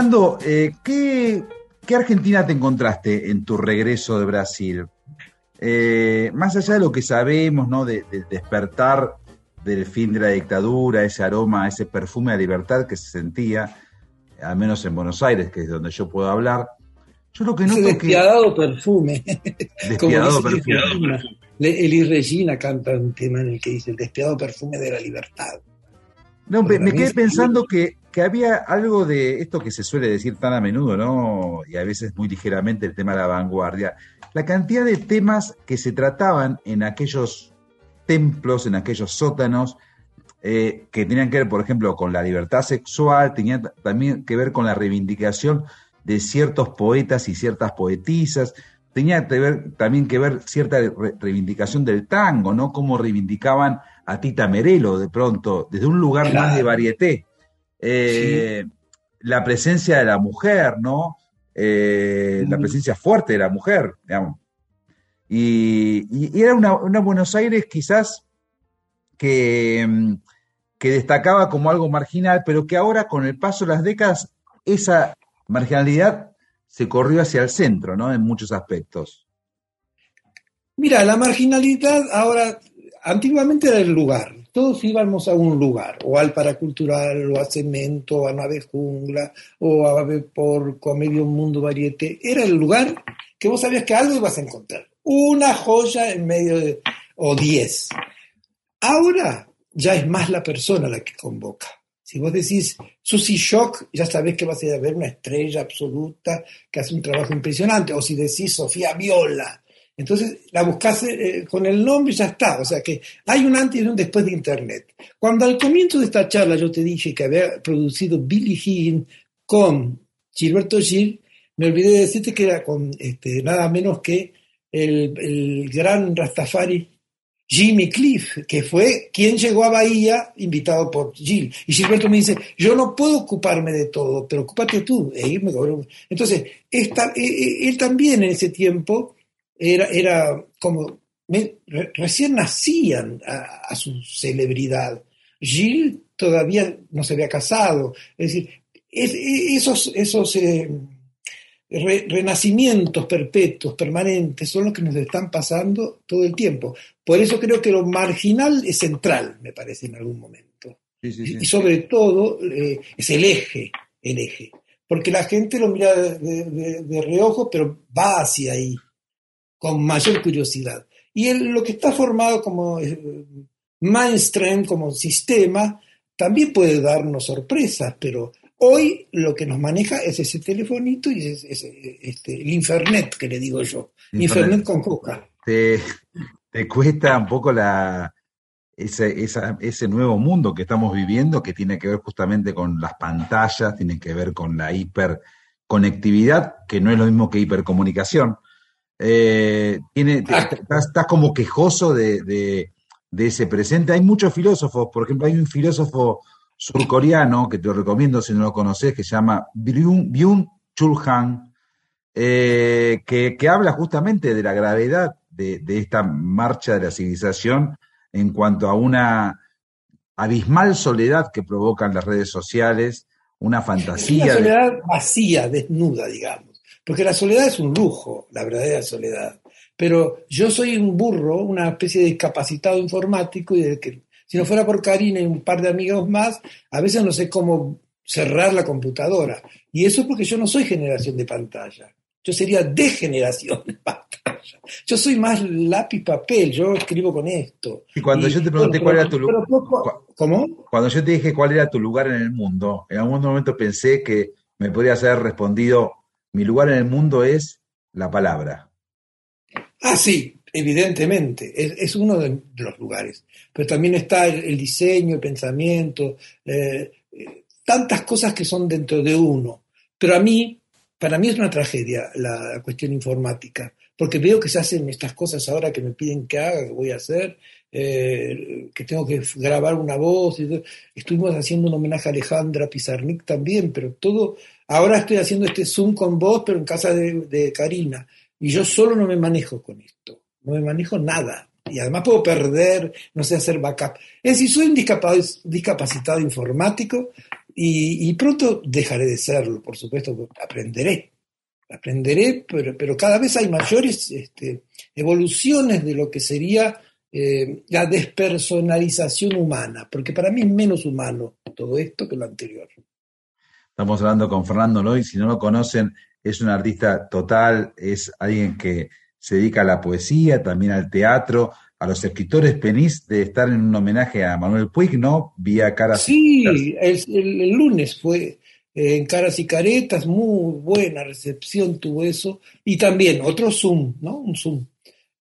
Fernando, eh, ¿qué, qué Argentina te encontraste en tu regreso de Brasil? Eh, más allá de lo que sabemos, ¿no? De- despertar del fin de la dictadura, ese aroma, ese perfume de libertad que se sentía, al menos en Buenos Aires, que es donde yo puedo hablar. Yo lo que Ese noto que despiadado perfume. despiadado Como dice perfume. Le- Elis Regina canta un tema en el que dice el despiadado perfume de la libertad. No, me, quedé pensando que, que había algo de esto que se suele decir tan a menudo, ¿no? Y a veces muy ligeramente el tema de la vanguardia. La cantidad de temas que se trataban en aquellos templos, en aquellos sótanos, eh, que tenían que ver, por ejemplo, con la libertad sexual, tenían también que ver con la reivindicación de ciertos poetas y ciertas poetisas, tenía que ver, también que ver cierta re- reivindicación del tango, ¿no? Cómo reivindicaban a Tita Merelo de pronto, desde un lugar más de varieté. Eh, La presencia de la mujer, ¿no? Eh, La Mm. presencia fuerte de la mujer, digamos. Y, y- y era una, una Buenos Aires quizás que, mm, que destacaba como algo marginal, pero que ahora con el paso de las décadas esa marginalidad se corrió hacia el centro, ¿no? En muchos aspectos. Mira, la marginalidad ahora, antiguamente era el lugar. Todos íbamos a un lugar, o al paracultural, o a Cemento, o a Nave Jungla, o a por Comedia Un Mundo Varieté. Era el lugar que vos sabías que algo ibas a encontrar. Una joya en medio de, o diez. Ahora ya es más la persona la que convoca. Si vos decís Susi Shock, ya sabés que vas a a ver una estrella absoluta que hace un trabajo impresionante. O si decís Sofía Viola, entonces la buscás eh, con el nombre y ya está. O sea que hay un antes y un después de Internet. Cuando al comienzo de esta charla yo te dije que había producido Billie Jean con Gilberto Gil, me olvidé de decirte que era con este, nada menos que el, el gran Rastafari Jimmy Cliff, que fue quien llegó a Bahía invitado por Gil. Y Gilberto me dice, yo no puedo ocuparme de todo, pero ocúpate tú. E irme Entonces, esta, e, e, él también en ese tiempo era, era como, recién nacían a, su celebridad. Gil todavía no se había casado. Es decir, esos, esos eh, renacimientos perpetuos, permanentes, son los que nos están pasando todo el tiempo. Por eso creo que lo marginal es central, me parece, en algún momento. Y sobre todo eh, es el eje, el eje. Porque la gente lo mira de, reojo, pero va hacia ahí, con mayor curiosidad. Y lo que está formado como eh, mainstream, como sistema, también puede darnos sorpresas, pero Hoy lo que nos maneja es ese telefonito y es, este, el Infernet, que le digo yo. Infernet, con coca. Te, cuesta un poco la, ese, ese nuevo mundo que estamos viviendo, que tiene que ver justamente con las pantallas, tiene que ver con la hiperconectividad, que no es lo mismo que hipercomunicación. Eh, tiene, ah. estás, como quejoso de, de, ese presente. Hay muchos filósofos, por ejemplo, hay un filósofo surcoreano, que te lo recomiendo si no lo conoces, que se llama Byung Chul Han, eh, que, habla justamente de la gravedad de, esta marcha de la civilización en cuanto a una abismal soledad que provocan las redes sociales, una fantasía. Una soledad vacía, desnuda, digamos. Porque la soledad es un lujo, la verdadera soledad. Pero yo soy un burro, una especie de discapacitado informático y de que si no fuera por Karina y un par de amigos más, a veces no sé cómo cerrar la computadora. Y eso es porque yo no soy generación de pantalla. Yo sería de generación de pantalla. Yo soy más lápiz papel, yo escribo con esto. Y cuando yo te pregunté cuál era tu lugar. ¿Cómo? Cuando yo te dije cuál era tu lugar en el mundo, en algún momento pensé que me podrías haber respondido: mi lugar en el mundo es la palabra. Ah, sí, evidentemente, es, uno de los lugares. Pero también está el, diseño, el pensamiento, eh, tantas cosas que son dentro de uno. Pero a mí, para mí es una tragedia la cuestión informática, porque veo que se hacen estas cosas ahora que me piden que haga, que voy a hacer, eh, que tengo que grabar una voz. Estuvimos haciendo un homenaje a Alejandra Pizarnik también, pero todo, ahora estoy haciendo este Zoom con vos, pero en casa de, de Karina. Y yo solo no me manejo con esto no me manejo nada. Y además puedo perder, no sé hacer backup. Es decir, soy un discapacitado, informático y, pronto dejaré de serlo, por supuesto, aprenderé. Aprenderé, pero, pero cada vez hay mayores este, evoluciones de lo que sería eh, la despersonalización humana, porque para mí es menos humano todo esto que lo anterior. Estamos hablando con Fernando Loy, si no lo conocen, es un artista total, es alguien que se dedica a la poesía, también al teatro, a los escritores penís de estar en un homenaje a Manuel Puig, ¿no? Vía Caras Sí, el, el, lunes fue en Caras y Caretas, muy buena recepción tuvo eso, y también otro Zoom, ¿no? Un Zoom.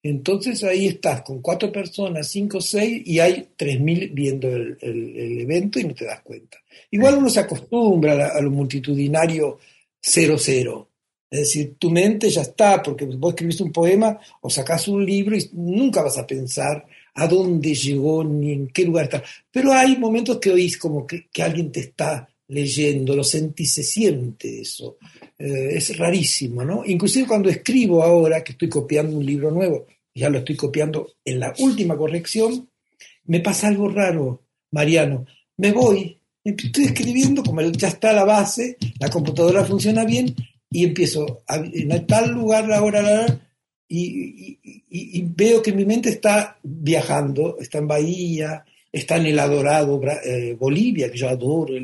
Entonces ahí estás con cuatro personas, cinco, seis, y hay tres mil viendo el, evento y no te das cuenta. Igual uno se acostumbra a, a lo multitudinario cero cero, es decir, tu mente ya está, porque vos escribiste un poema o sacás un libro y nunca vas a pensar a dónde llegó ni en qué lugar está. Pero hay momentos que oís como que, alguien te está leyendo, lo sentís, se siente eso. Eh, es rarísimo, ¿no? Inclusive cuando escribo ahora, que estoy copiando un libro nuevo, ya lo estoy copiando en la última corrección, me pasa algo raro, Mariano. Me voy, estoy escribiendo, como ya está la base, la computadora funciona bien, y empiezo en tal lugar, ahora, hora, y, veo que mi mente está viajando, está en Bahía, está en el adorado eh, Bolivia, que yo adoro,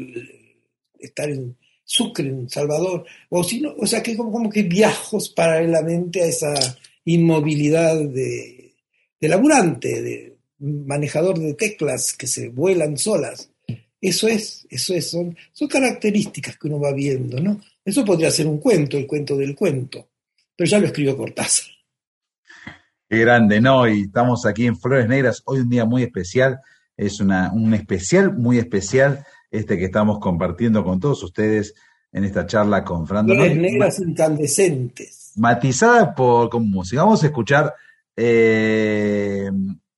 estar en Sucre, en Salvador, o, si o sea que como, como, que viajo paralelamente a esa inmovilidad de, de laburante, de manejador de teclas que se vuelan solas. Eso es, eso es, son, son características que uno va viendo, ¿no? Eso podría ser un cuento, el cuento del cuento, pero ya lo escribió Cortázar. Qué grande, ¿no? Y estamos aquí en Flores Negras, hoy un día muy especial, es una, un especial muy especial este que estamos compartiendo con todos ustedes en esta charla con Fran Flores negras incandescentes. matizada por con música. Vamos a escuchar eh,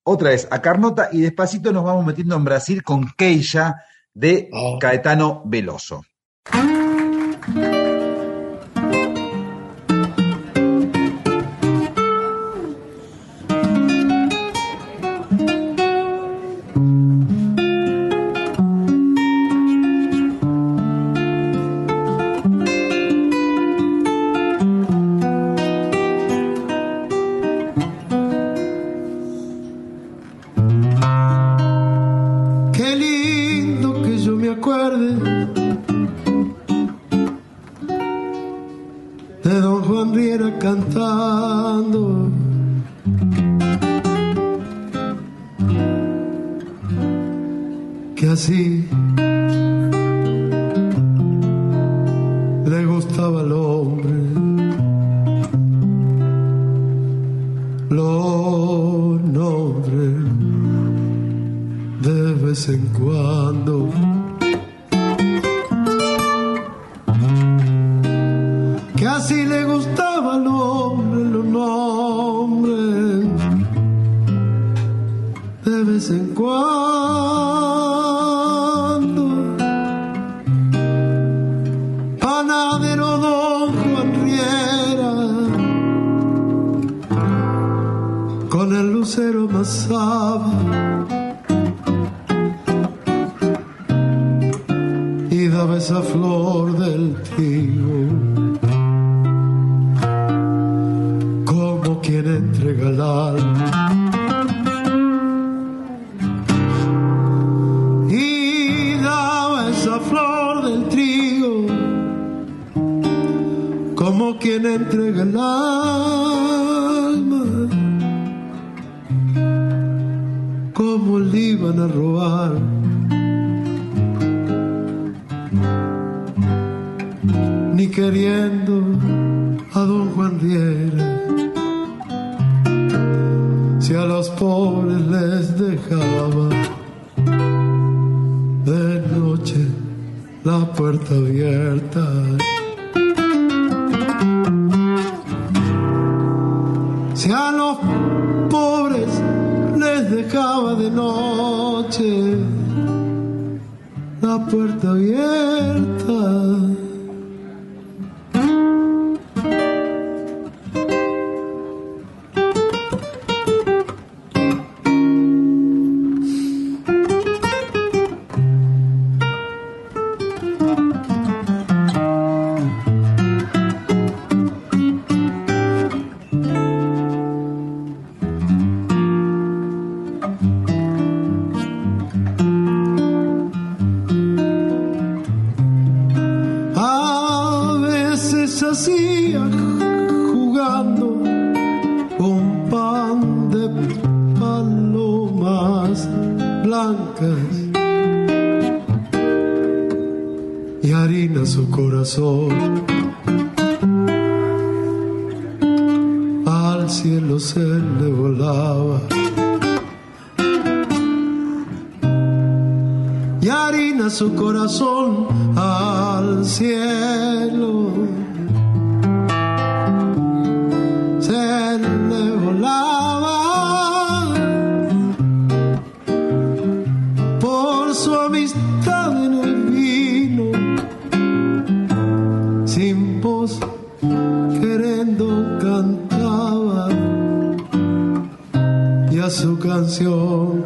otra vez a Carnota y despacito nos vamos metiendo en Brasil con Keisha de Oh. Caetano Veloso.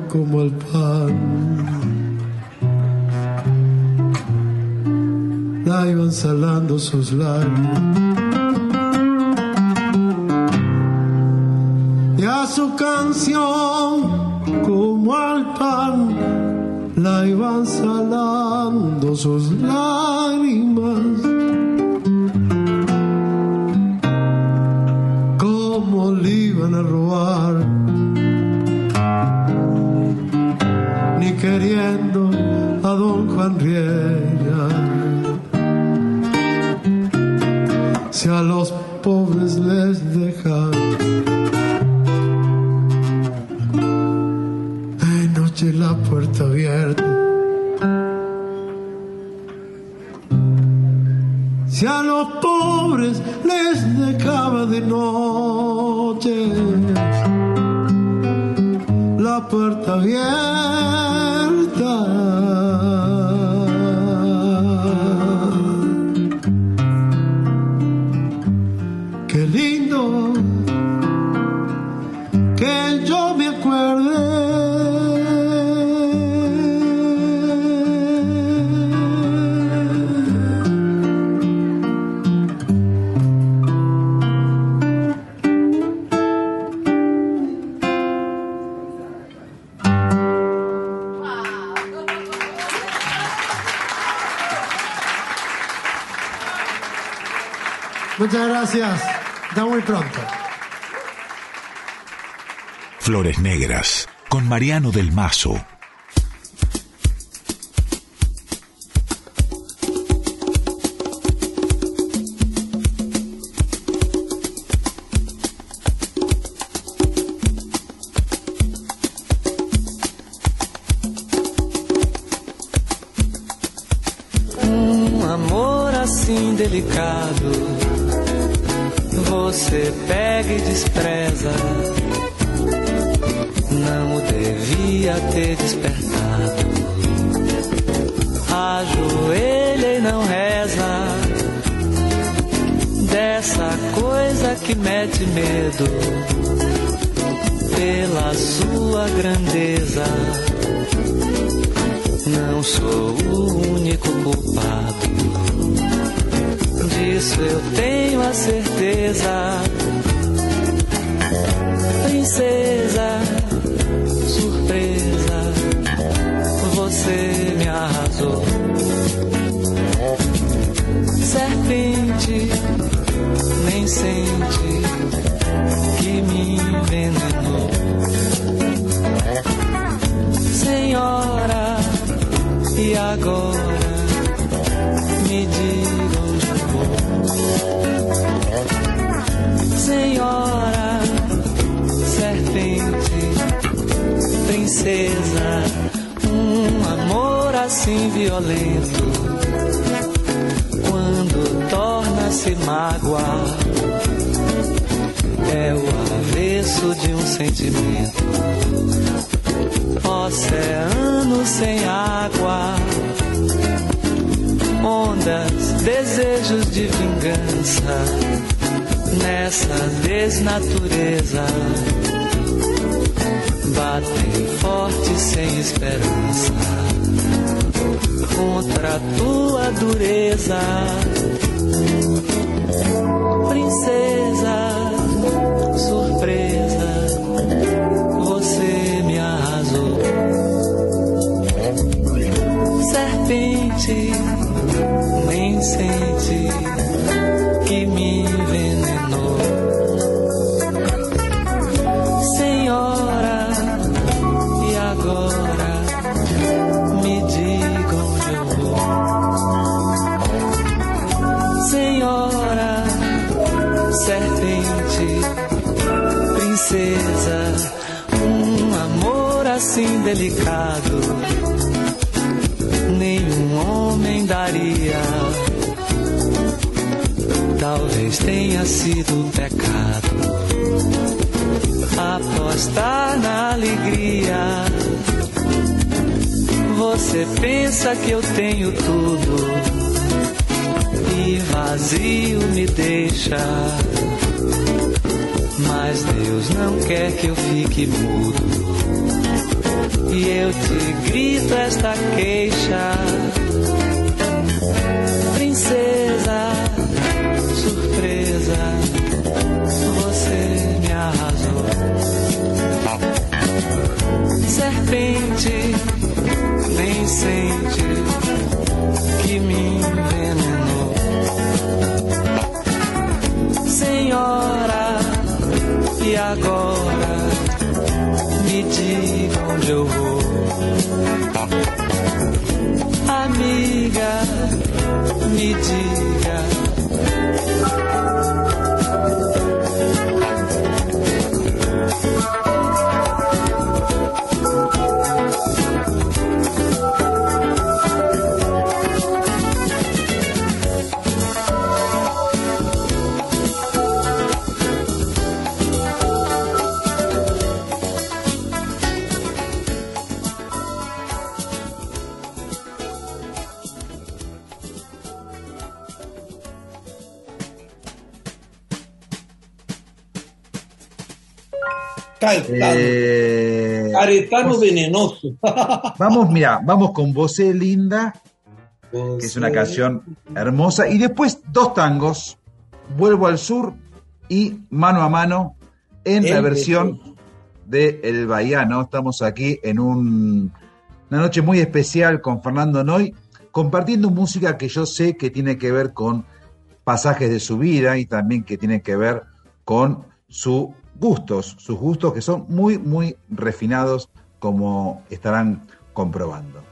Como el pan. la iban salando sus lágrimas. Y a su canción, como al pan, la iban salando sus lágrimas. Riera. si a los pobres les dejan de noche la puerta abierta si a los pobres les dejaba de noche la puerta abierta. Gracias. Hasta muy pronto. Flores Negras, con Mariano del Mazo. Nessa desnatureza. Batem forte sem esperança contra tua dureza, princesa, delicado, nenhum homem daria. Talvez tenha sido um pecado apostar na alegria. Você pensa que eu tenho tudo e vazio me deixa. Mas Deus não quer que eu fique mudo. E eu te grito esta queixa, princesa, surpresa, você me arrasou. Serpente, nem sente que me envenenou. Senhora, e agora me diga onde eu vou. Amiga, me diga. Caetano. Eh, Caretano venenoso. Vamos, mira, vamos con Vosé Linda, que es una canción hermosa, y después dos tangos, Vuelvo al Sur y Mano a Mano, en la versión de El Bahiano. Estamos aquí en un- una noche muy especial con Fernando Noy, compartiendo música que yo sé que tiene que ver con pasajes de su vida y también que tiene que ver con sus gustos, sus gustos que son muy, muy refinados, como estarán comprobando.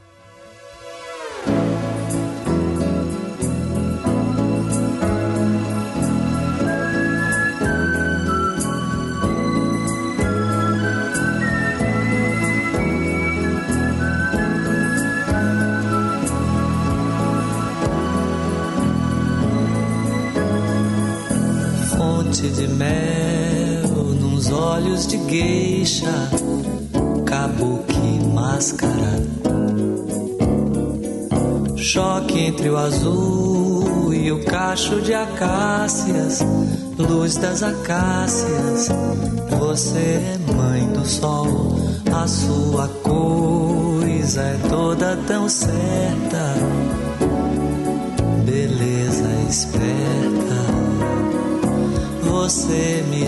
Olhos de gueixa, kabuki máscara. Choque entre o azul e o cacho de acácias, luz das acácias. Você é mãe do sol, a sua coisa é toda tão certa. Beleza esperta. Você me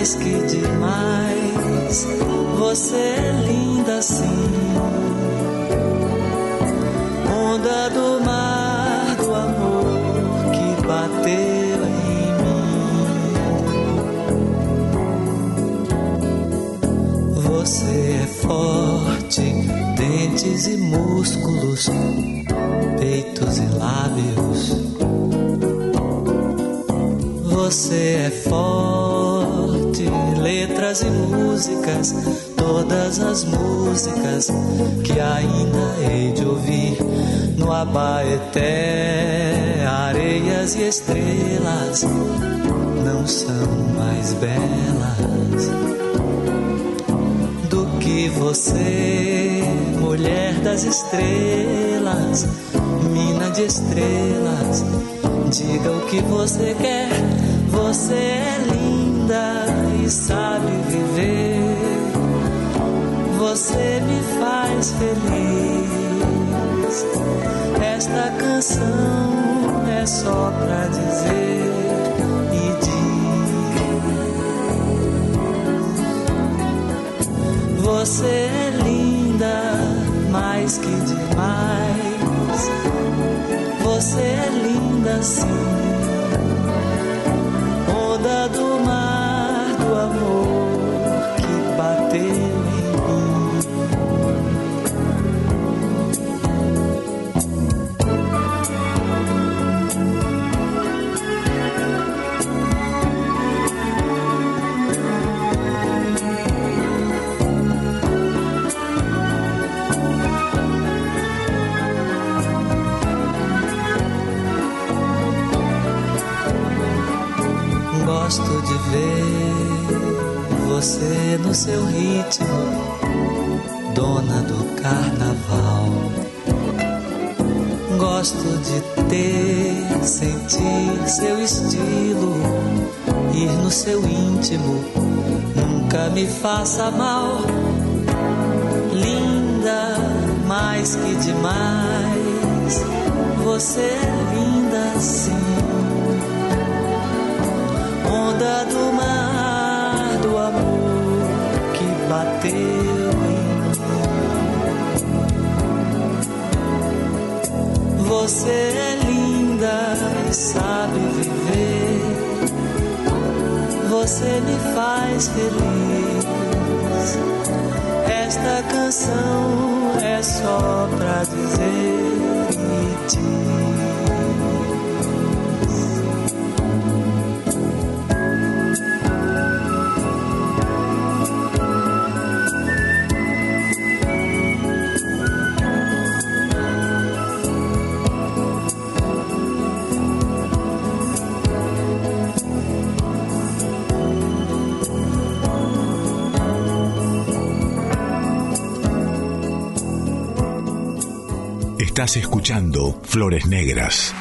Mais que demais. Você é linda sim. Onda do mar do amor que bateu em mim. Você é forte, dentes e músculos, peitos e lábios. Você é forte, letras e músicas, todas as músicas que ainda hei de ouvir no Abaeté, areias e estrelas não são mais belas do que você, mulher das estrelas, mina de estrelas. Diga o que você quer, você é e sabe viver. Você me faz feliz. Esta canção é só pra dizer e diz. Você é linda, mais que demais. Você é linda sim. Me faça mal. Linda, mais que demais, você é linda sim onda do mar do amor que bateu em mim. Você é linda e sabe viver. Você me faz feliz. Esta canção é só pra dizer e diz. Estás escuchando Flores Negras.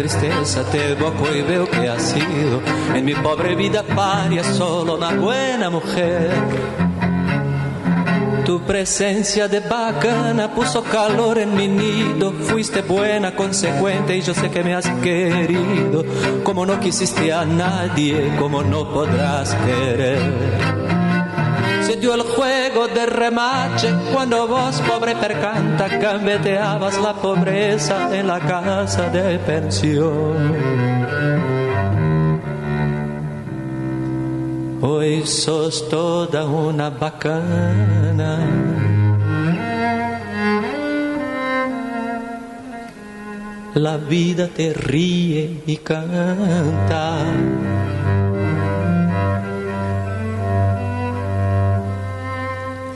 Tristeza te evoco y veo que has sido en mi pobre vida paria solo una buena mujer. Tu presencia de bacana puso calor en mi nido. Fuiste buena, consecuente y yo sé que me has querido. Como no quisiste a nadie, como no podrás querer dio el juego de remache cuando vos, pobre percanta, gambeteabas la pobreza en la casa de pensión. Hoy sos toda una bacana. La vida te ríe y canta.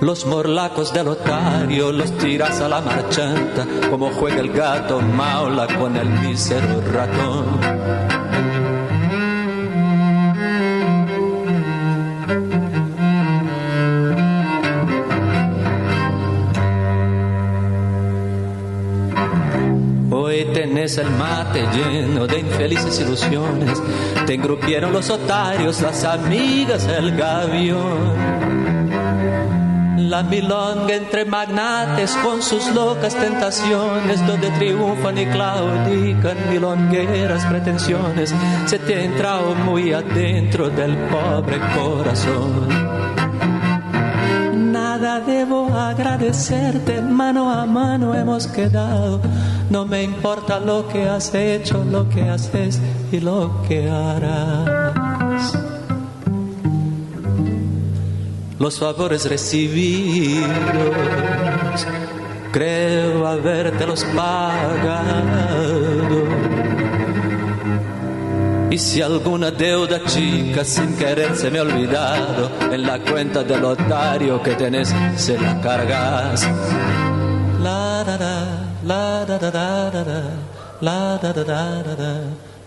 Los morlacos del otario los tiras a la marchanta, como juega el gato maula con el mísero ratón. Tenés el mate lleno de infelices ilusiones, te engrupieron los otarios, las amigas, el gavión. La milonga entre magnates con sus locas tentaciones, donde triunfan y claudican milongueras pretensiones, se te ha entrado muy adentro del pobre corazón. Nada debo agradecerte, mano a mano hemos quedado. No me importa lo que has hecho, lo que haces y lo que harás. Los favores recibidos, creo habértelos pagado. Y si alguna deuda chica sin querer se me ha olvidado, en la cuenta del lotario que tenés se la cargas. La da da, la da da da da, la da da da da,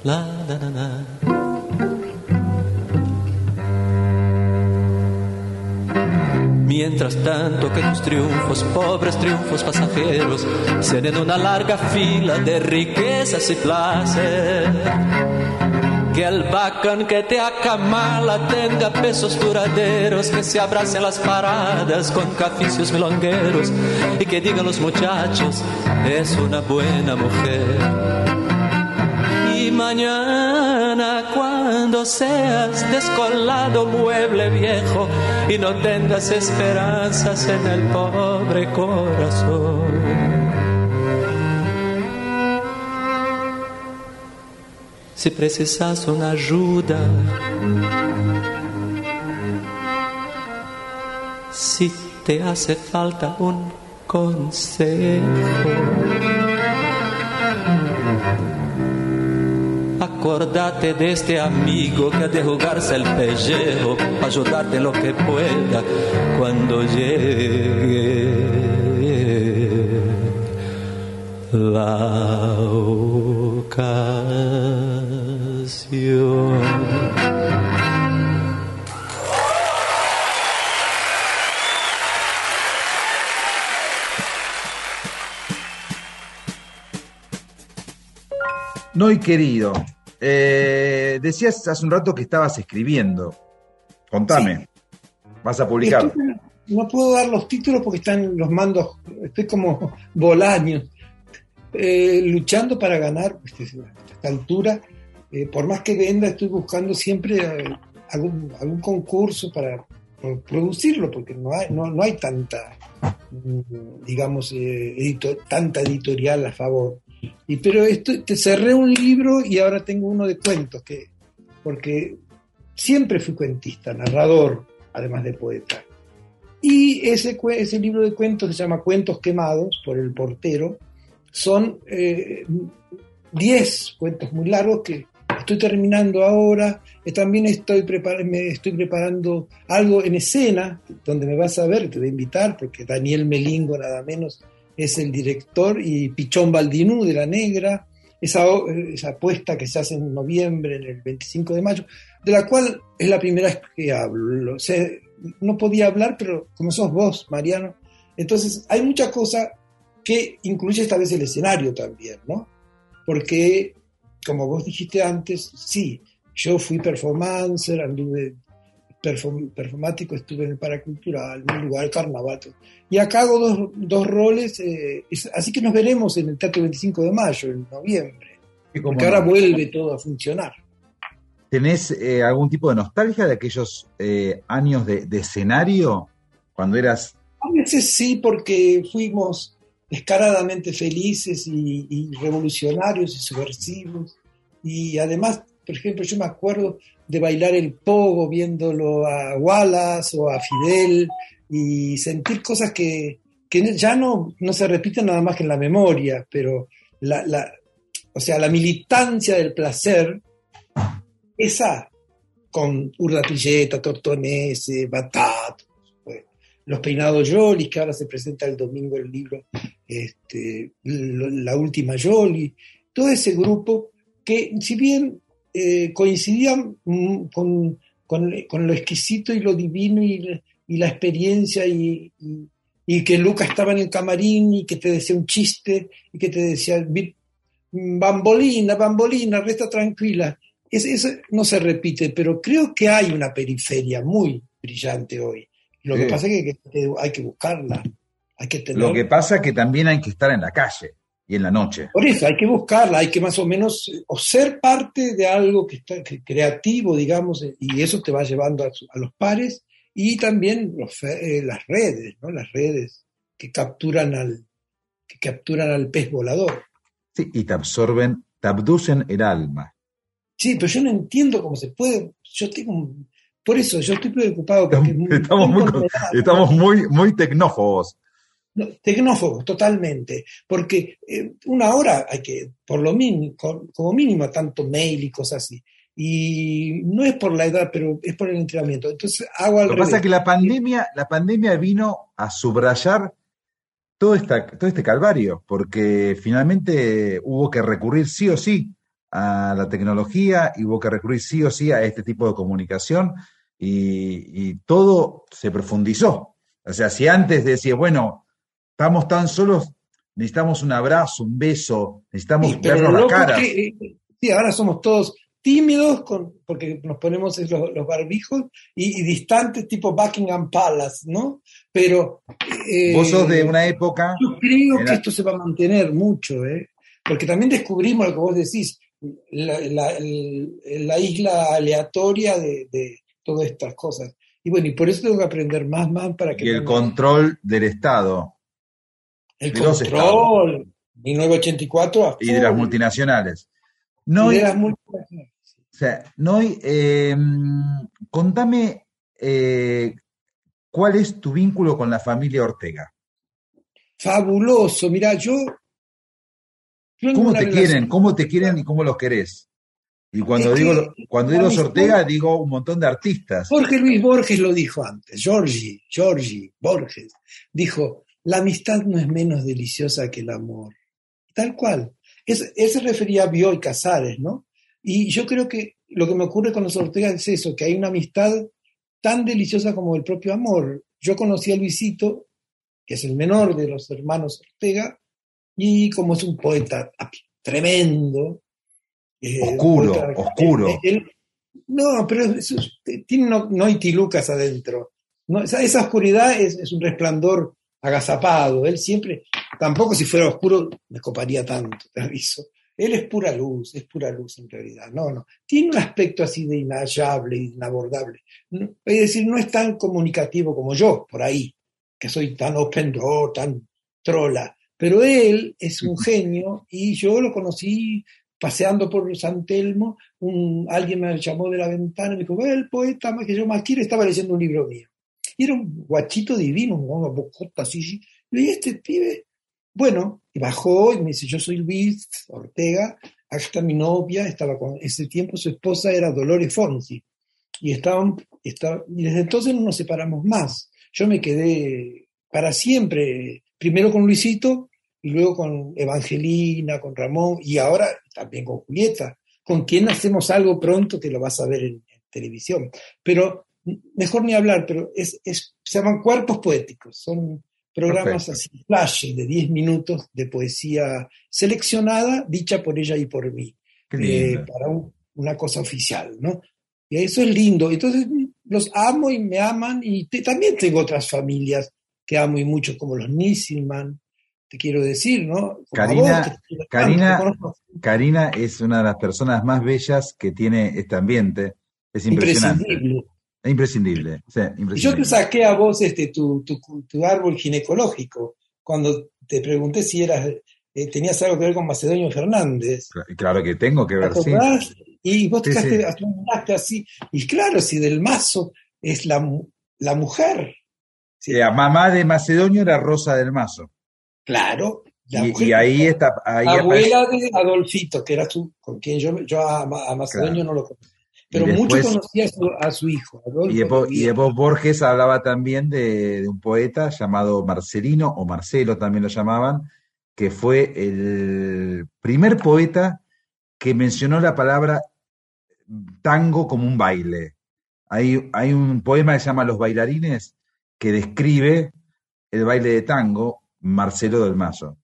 la da da da. Mientras tanto que tus triunfos, pobres triunfos pasajeros, sean en una larga fila de riquezas y placer. Que el bacán que te acamala tenga pesos duraderos, que se abracen las paradas con caficios milongueros y que digan los muchachos, es una buena mujer mañana cuando seas descolado mueble viejo y no tengas esperanzas en el pobre corazón. Si precisas una ayuda, si te hace falta un consejo, Acordate de este amigo que ha de jugarse el pellejo, ayudarte en lo que pueda cuando llegue la ocasión. No, querido, eh, decías hace un rato que estabas escribiendo. Contame. ¿Vas a publicar? no puedo dar los títulos porque están los mandos, estoy como Bolaño, eh, luchando para ganar a esta altura. Eh, por más que venda, estoy buscando siempre algún, algún, concurso para producirlo, porque no hay, no, hay tanta, mm, digamos, tanta editorial a favor. Y, pero esto, te cerré un libro y ahora tengo uno de cuentos, que, porque siempre fui cuentista, narrador, además de poeta. Y ese, ese libro de cuentos se llama Cuentos Quemados por el portero. Son 10 eh, cuentos muy largos que estoy terminando ahora. También estoy, me estoy preparando algo en escena, donde me vas a ver, te voy a invitar, porque Daniel Melingo, nada menos, es el director, y Pichón Baldinú de La Negra, esa, esa apuesta que se hace en noviembre, en el 25 de mayo, de la cual es la primera vez que hablo. No podía hablar, pero como sos vos, Mariano, entonces hay mucha cosa que incluye esta vez el escenario también, ¿no? porque, como vos dijiste antes, sí, yo fui performancer, anduve perform- performático, estuve en el paracultural, en el lugar carnaval. Y acá hago dos, dos roles, eh, es- así que nos veremos en el Teatro 25 de mayo, en noviembre, porque ahora no. vuelve todo a funcionar. ¿Tenés eh, algún tipo de nostalgia de aquellos eh, años de, de escenario cuando eras A veces sí, porque fuimos descaradamente felices y, y revolucionarios y subversivos. Y además, por ejemplo, yo me acuerdo de bailar el pogo viéndolo a Wallace o a Fidel y sentir cosas que, que ya no, no se repiten nada más que en la memoria, pero la, la- o sea, la militancia del placer, esa con Urda Pilleta, Tortonese, Batat, los peinados Yolis, que ahora se presenta el domingo el libro este, La Última Yoli, todo ese grupo que si bien eh, coincidían mm, con, con- con lo exquisito y lo divino y, y la experiencia y, y- y que Luca estaba en el camarín y que te decía un chiste y que te decía "Vi- bambolina, bambolina, resta tranquila. Es- Eso no se repite, pero creo que hay una periferia muy brillante hoy. Lo que pasa es que, que hay que buscarla, hay que tener... Lo que pasa es que también hay que estar en la calle y en la noche. Por eso hay que buscarla, hay que más o menos o ser parte de algo que está que- creativo, digamos, y eso te va llevando a, los pares y también los eh, las redes, ¿no? Las redes que capturan al que capturan al pez volador. Sí, y te absorben, te abducen el alma. Sí, pero yo no entiendo cómo se puede. Yo tengo un- por eso yo estoy preocupado porque es muy- Estamos muy, condenado. estamos muy, muy tecnófobos. No, tecnófobos, totalmente. Porque eh, una hora hay que, por lo mínimo, como mínimo, tanto mail y cosas así. Y no es por la edad, pero es por el entrenamiento. Entonces hago al Lo que pasa es que la pandemia, la pandemia vino a subrayar todo, esta, todo este calvario, porque finalmente hubo que recurrir sí o sí a la tecnología, y hubo que recurrir sí o sí a este tipo de comunicación, y, y todo se profundizó. O sea, si antes decía, bueno, estamos tan solos, necesitamos un abrazo, un beso, necesitamos Sí, vernos las caras. que, eh, sí, ahora somos todos tímidos con, porque nos ponemos los, los barbijos y, y distantes tipo Buckingham Palace, ¿no? Pero... eh, Vos sos de una época... Yo creo que esto se va a mantener mucho, ¿eh? porque también descubrimos lo que vos decís, la, la- el- la isla aleatoria de, de todas estas cosas. Y bueno, y por eso tengo que aprender más, más para que... y el control del Estado el de los control, 1984 a y de las multinacionales. y No, de hay- las multinacionales. o sea, no hay, eh, contame eh, cuál es tu vínculo con la familia Ortega. Fabuloso, mira, yo... ¿Cómo te relación- quieren? ¿Cómo te quieren y cómo los querés? Y cuando Es digo, que cuando digo Ortega, digo un montón de artistas. Jorge Luis Borges lo dijo antes, Giorgi, Giorgi, Borges, dijo, la amistad no es menos deliciosa que el amor. Tal cual. Es, él se refería a Bioy Casares, ¿no? Y yo creo que lo que me ocurre con los Ortega es eso, que hay una amistad tan deliciosa como el propio amor. Yo conocí a Luisito, que es el menor de los hermanos Ortega, y como es un poeta tremendo. eh, Oscuro, poeta- oscuro. él- él- no, pero es- tiene no, hay tilucas adentro. No, esa, esa oscuridad es, es un resplandor agazapado. Él siempre, tampoco si fuera oscuro me coparía tanto, te aviso. Él es pura luz, es pura luz en realidad. No, no. Tiene un aspecto así de inhallable, inabordable. No- es decir, no es tan comunicativo como yo, por ahí, que soy tan open door, tan trola. Pero él es un genio y yo lo conocí paseando por San Telmo. Un, alguien me llamó de la ventana y me dijo, "Ve, el poeta más que yo más quiero estaba leyendo un libro mío. Y era un guachito divino, una bocota así. Y yo, "¿Y este pibe? Bueno, y bajó y me dice, yo soy Luis Ortega, acá está mi novia, estaba con, ese tiempo su esposa era Dolores Fonsi. Y, estaban, estaba- y desde entonces no nos separamos más. Yo me quedé para siempre, primero con Luisito y luego con Evangelina, con Ramón y ahora también con Julieta, con quien hacemos algo pronto que lo vas a ver en, en televisión. Pero mejor ni hablar, pero es, es- se llaman cuerpos poéticos, son programas Perfecto. así, flash de 10 minutos de poesía seleccionada, dicha por ella y por mí, eh, para un- una cosa oficial, ¿no? Y eso es lindo. Entonces los amo y me aman y te- también tengo otras familias que amo y mucho, como los Nisselman, te quiero decir, ¿no? Como Karina- vos, te Karina-. Karina es una de las personas más bellas que tiene este ambiente. Es impresionante. imprescindible. Es imprescindible. sí, Y yo te saqué a vos este, tu, tu, tu árbol ginecológico cuando te pregunté si eras, eh, tenías algo que ver con Macedonio Fernández. Claro que tengo que ¿Te ver, sí. Y vos te Sí, quedaste, sí. así. Y claro, si del mazo es la, la mujer. Sí, La mamá de Macedonio era Rosa del Mazo. claro. la Y, mujer y ahí está. Ahí aparece- abuela de Adolfito, que era su, con quien yo, yo a, Ma- a Macedonio Claro. no lo conocí. Pero mucho después- conocía a su, a su hijo. Adolfo Y después, y después Borges hablaba también de, de un poeta llamado Marcelino, o Marcelo también lo llamaban, que fue el primer poeta que mencionó la palabra tango como un baile. Hay, hay un poema que se llama Los bailarines que describe el baile de tango, Marcelo del Mazo,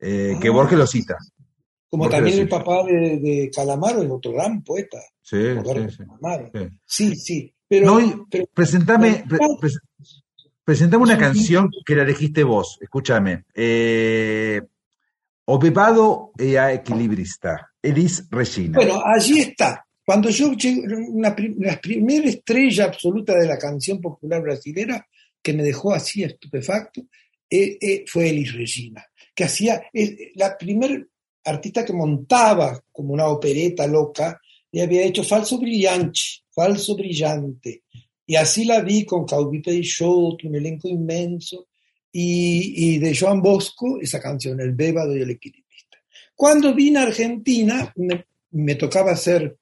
eh, que Ah. Borges lo cita. Como también el papá de, de Calamaro, es otro gran poeta. Sí, sí, sí. Sí. Pero, No, y pero- Presentame, pre- pres- presentame una canción que la elegiste vos, escúchame. Eh, Opepado e a Equilibrista, Elis Regina. bueno, allí está. Cuando yo llego, una la primera estrella absoluta de la canción popular brasilera que me dejó así estupefacto eh, eh, fue Elis Regina, que hacía eh, la primer artista que montaba como una opereta loca y había hecho Falso Brillante, Falso Brillante. Y así la vi con Caudí Peixoto, un elenco inmenso, y, y de Joan Bosco, esa canción, El Bébado y el Equilibrista. Cuando vine a Argentina, me, tocaba hacer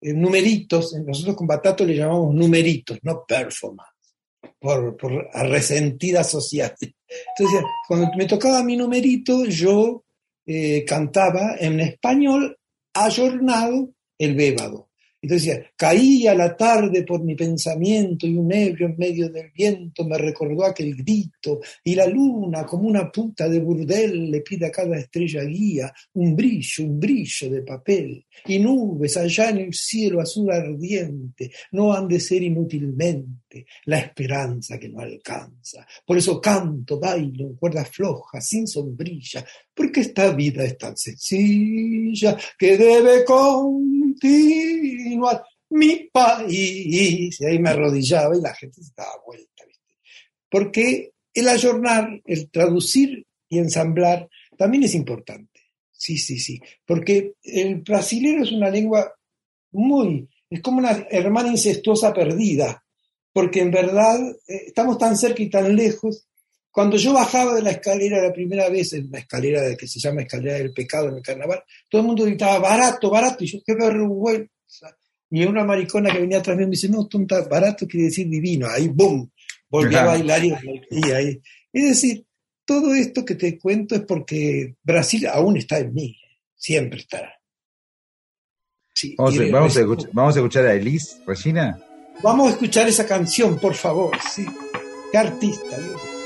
eh, numeritos, nosotros con Batato le llamamos numeritos, no performance, por, por resentida social. Entonces, cuando me tocaba mi numerito, yo eh, cantaba en español ayornado el bébado. Entonces decía, caía la tarde por mi pensamiento y un ebrio en medio del viento me recordó aquel grito y la luna como una puta de burdel le pide a cada estrella guía un brillo, un brillo de papel y nubes allá en el cielo azul ardiente no han de ser inútilmente la esperanza que no alcanza. Por eso canto, bailo en cuerdas flojas, sin sombrilla, porque esta vida es tan sencilla que debe mi país. Y ahí me arrodillaba y la gente se daba vuelta. ¿viste? Porque el ayornar, el traducir y ensamblar también es importante. Sí, sí, sí. Porque el brasilero es una lengua muy, es como una hermana incestuosa perdida. Porque en verdad eh, estamos tan cerca y tan lejos cuando yo bajaba de la escalera la primera vez, en la escalera de, que se llama escalera del pecado en el carnaval, todo el mundo gritaba barato, barato, y yo qué vergüenza. Y una maricona que venía atrás de mí me dice, no, tonta, barato quiere decir divino. Ahí, boom, volví a bailar y, y ahí. Es decir, todo esto que te cuento es porque Brasil aún está en mí, siempre estará. Sí, Vamos, a, vamos, a escuchar, vamos a escuchar a Elis Regina. vamos a escuchar esa canción, por favor. Sí. Qué artista. Dios.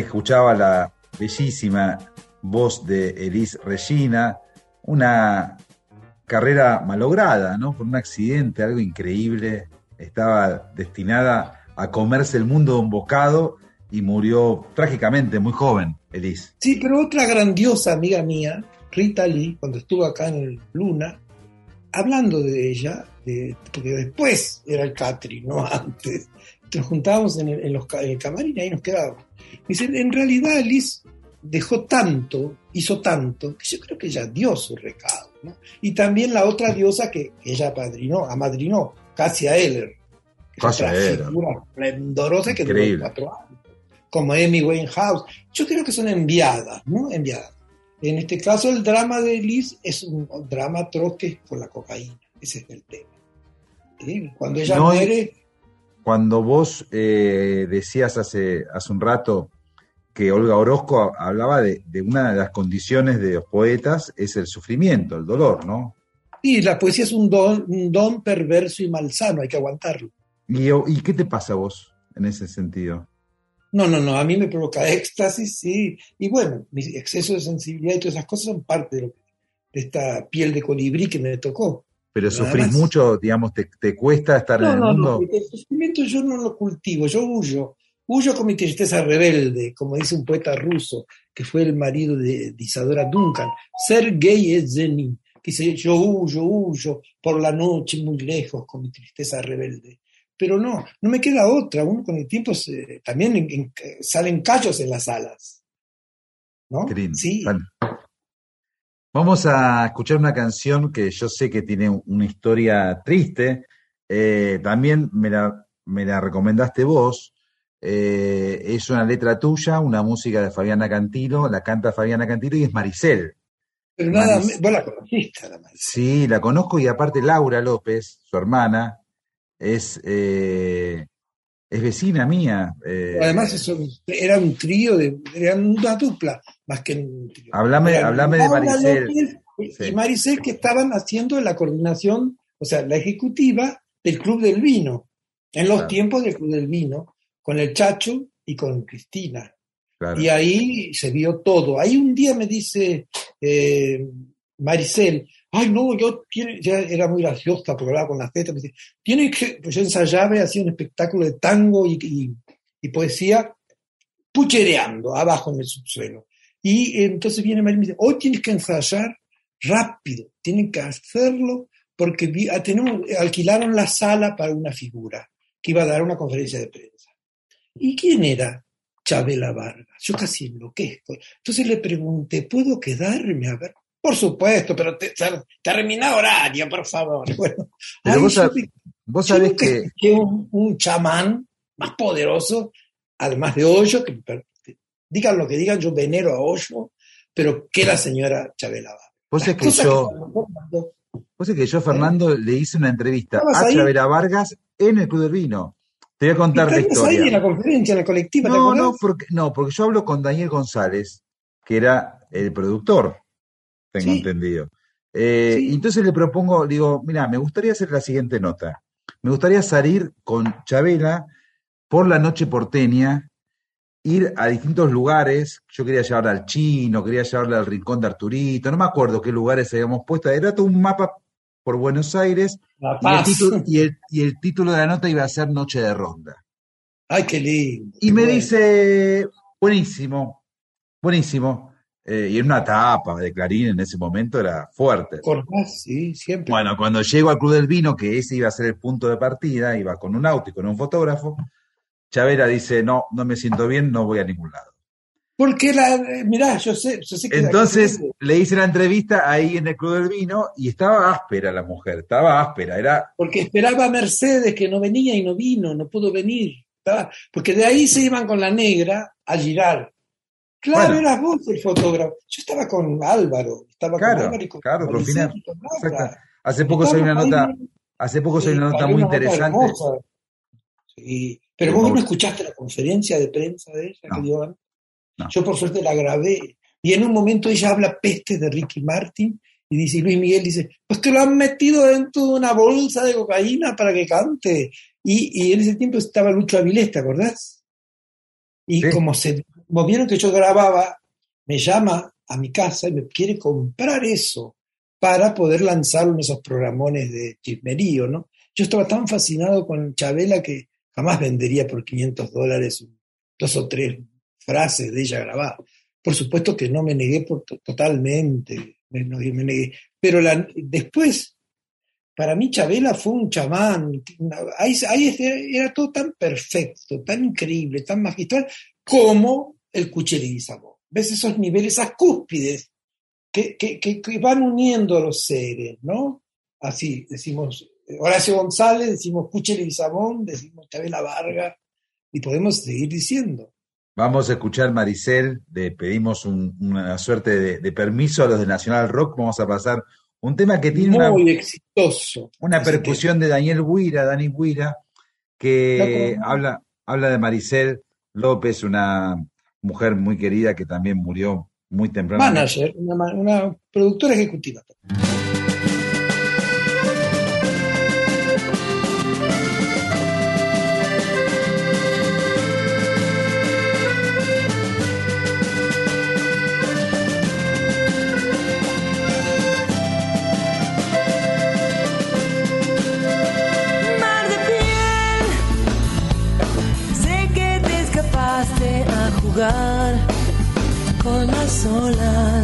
Escuchaba la bellísima voz de Elis Regina, una carrera malograda, ¿no? Por un accidente, algo increíble. Estaba destinada a comerse el mundo de un bocado y murió trágicamente, muy joven, Elis. Sí, pero otra grandiosa amiga mía, Rita Lee, cuando estuvo acá en Luna, hablando de ella, de- porque después era el Catri, no antes, nos juntábamos en el camarín y ahí nos quedábamos. Dice, en realidad Liz dejó tanto, hizo tanto, que yo creo que ella dio su recado. ¿no? Y también la otra diosa que, que ella apadrinó, amadrinó, Cassia Eller. Cassia Eller. figura esplendorosa que duró cuatro años. Como Amy Winehouse. Yo creo que son enviadas, ¿no? Enviadas. En este caso, el drama de Liz es un drama atroz que es por la cocaína. Ese es el tema. ¿Sí? Cuando ella No, muere, Cuando vos eh, decías hace, hace un rato que Olga Orozco hablaba de, de una de las condiciones de los poetas es el sufrimiento, el dolor, ¿no? sí, la poesía es un don, un don perverso y malsano, hay que aguantarlo. ¿Y, ¿Y qué te pasa a vos en ese sentido? No, no, no, a mí me provoca éxtasis, sí. Y bueno, mi exceso de sensibilidad y todas esas cosas son parte de, lo- de esta piel de colibrí que me tocó. Pero Nada sufrís más. mucho, digamos, te, te cuesta estar en No, el no, mundo. no, el sufrimiento yo no lo cultivo, yo huyo. Huyo con mi tristeza rebelde, como dice un poeta ruso, que fue el marido de, de Isadora Duncan. Ser gay es Zenin, que dice, yo huyo, huyo por la noche muy lejos con mi tristeza rebelde. Pero no, no me queda otra. Uno con el tiempo se- también en- en- salen callos en las alas. ¿No? Qué lindo. Sí. Bueno. Vamos a escuchar una canción que yo sé que tiene una historia triste. Eh, también me la, me la recomendaste vos. Eh, es una letra tuya, una música de Fabiana Cantilo, la canta Fabiana Cantilo y es Maricel. Pero nada, vos la conociste, además. Sí, la conozco y aparte Laura López, su hermana, es, eh, es vecina mía. eh, Además, eso era un trío, de, era una dupla, más que un trío. Hablame- hablame de Maricel. López y- Sí. Y Maricel que estaban haciendo la coordinación, o sea, la ejecutiva del Club del Vino, en los Claro. tiempos del Club del Vino, con el Chacho y con Cristina. claro. Y ahí se vio todo. Ahí un día me dice eh, Maricel, ay no, yo ya era muy graciosa porque hablaba con la Z, me dice, tiene que, pues yo ensayaba y hacía un espectáculo de tango y, poesía puchereando abajo en el subsuelo. Y entonces viene Maricel y me dice, hoy tienes que ensayar rápido, tienen que hacerlo porque ah, tenemos, alquilaron la sala para una figura que iba a dar una conferencia de prensa. ¿Y quién era? Chabela Vargas. Yo casi enloquezco. Entonces le pregunté, ¿puedo quedarme a ver? Por supuesto, pero te, ter- termina horario, por favor. Bueno, Pero vos, sab- vos sabés que escuché un, un chamán más poderoso, además de Hoyo, que digan lo que digan, yo venero a Hoyo, pero que la señora Chabela Vargas. vos es que yo, formando. vos es que yo, Fernando, le hice una entrevista ¿Estabas a ahí? Chavera Vargas en el Club del Vino. Te voy a contar la Estabas ahí en historia. la conferencia, en la colectiva, ¿te No, acordás? no, porque, no, porque yo hablo con Daniel González, que era el productor, tengo Sí. entendido. Eh, Sí. entonces le propongo, digo, mira, me gustaría hacer la siguiente nota. Me gustaría salir con Chabela por la noche porteña, ir a distintos lugares. Yo quería llevarla al chino, quería llevarla al rincón de Arturito, no me acuerdo qué lugares habíamos puesto. Era todo un mapa por Buenos Aires y el, título, y, el, y el título de la nota iba a ser Noche de Ronda. Ay, qué lindo. Y qué me bueno. dice, buenísimo, buenísimo. Eh, y en una tapa de Clarín en ese momento era fuerte. ¿Acordás? Sí, siempre. Bueno, cuando llego al Club del Vino, que ese iba a ser el punto de partida, iba con un auto y con un fotógrafo, Chavera dice, no, no me siento bien, no voy a ningún lado. Porque la, eh, mirá, yo sé, yo sé que Entonces le hice la entrevista ahí en el Club del Vino y estaba áspera la mujer, estaba áspera, era porque esperaba a Mercedes que no venía y no vino, no pudo venir. Estaba- porque de ahí se iban con la negra a girar. Claro, Bueno. eras vos el fotógrafo. Yo estaba con Álvaro, estaba Claro, con Álvaro y con claro, con Maricel Fina- y con Laura. exacta. Hace poco salió una nota, ahí, hace poco salió una nota muy una interesante. Sí, Pero vos no escuchaste la conferencia de prensa de ella No. que dio antes? No. Yo por suerte la grabé. Y en un momento ella habla peste de Ricky Martin y dice, Luis Miguel dice, pues que lo han metido dentro de una bolsa de cocaína para que cante. Y, y en ese tiempo estaba Lucho Avilés, ¿te acordás? Y Sí. como se vos vieron que yo grababa, me llama a mi casa y me quiere comprar eso para poder lanzarlo en esos programones de chismerío, ¿no? Yo estaba tan fascinado con Chabela que jamás vendería por 500 dólares dos o tres frases de ella grabadas. Por supuesto que no me negué por, totalmente, me, me negué. Pero después, para mí Chabela fue un chamán. ahí, ahí era todo tan perfecto, tan increíble, tan magistral, como el Cucherizamo. ¿Ves esos niveles, esas cúspides que, que, que- que van uniendo a los seres, ¿no? Así, decimos eh, Horacio González, decimos Cucheli Samón, decimos Chabela Varga, y podemos seguir diciendo. Vamos a escuchar Maricel, le pedimos un- una suerte de, de permiso a los de Nacional Rock, vamos a pasar un tema que tiene una, Muy exitoso. una percusión de Daniel Huira, Dani Huira, que habla, habla de Maricel López, una mujer muy querida que también murió muy temprano. Manager, una, una productora ejecutiva. Con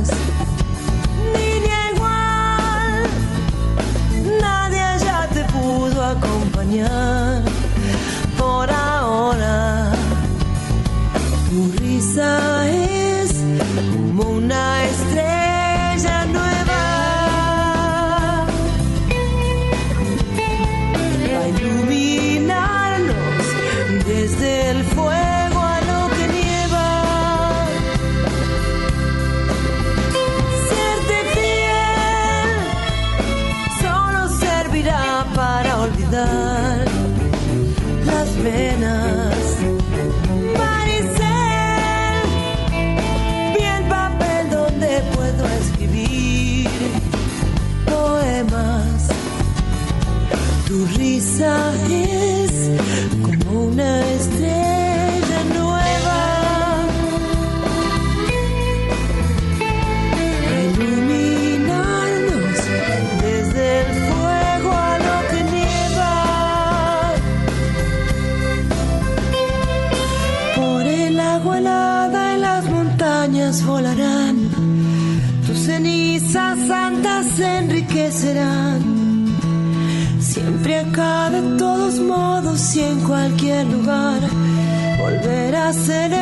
y en cualquier lugar. Volver a celebrar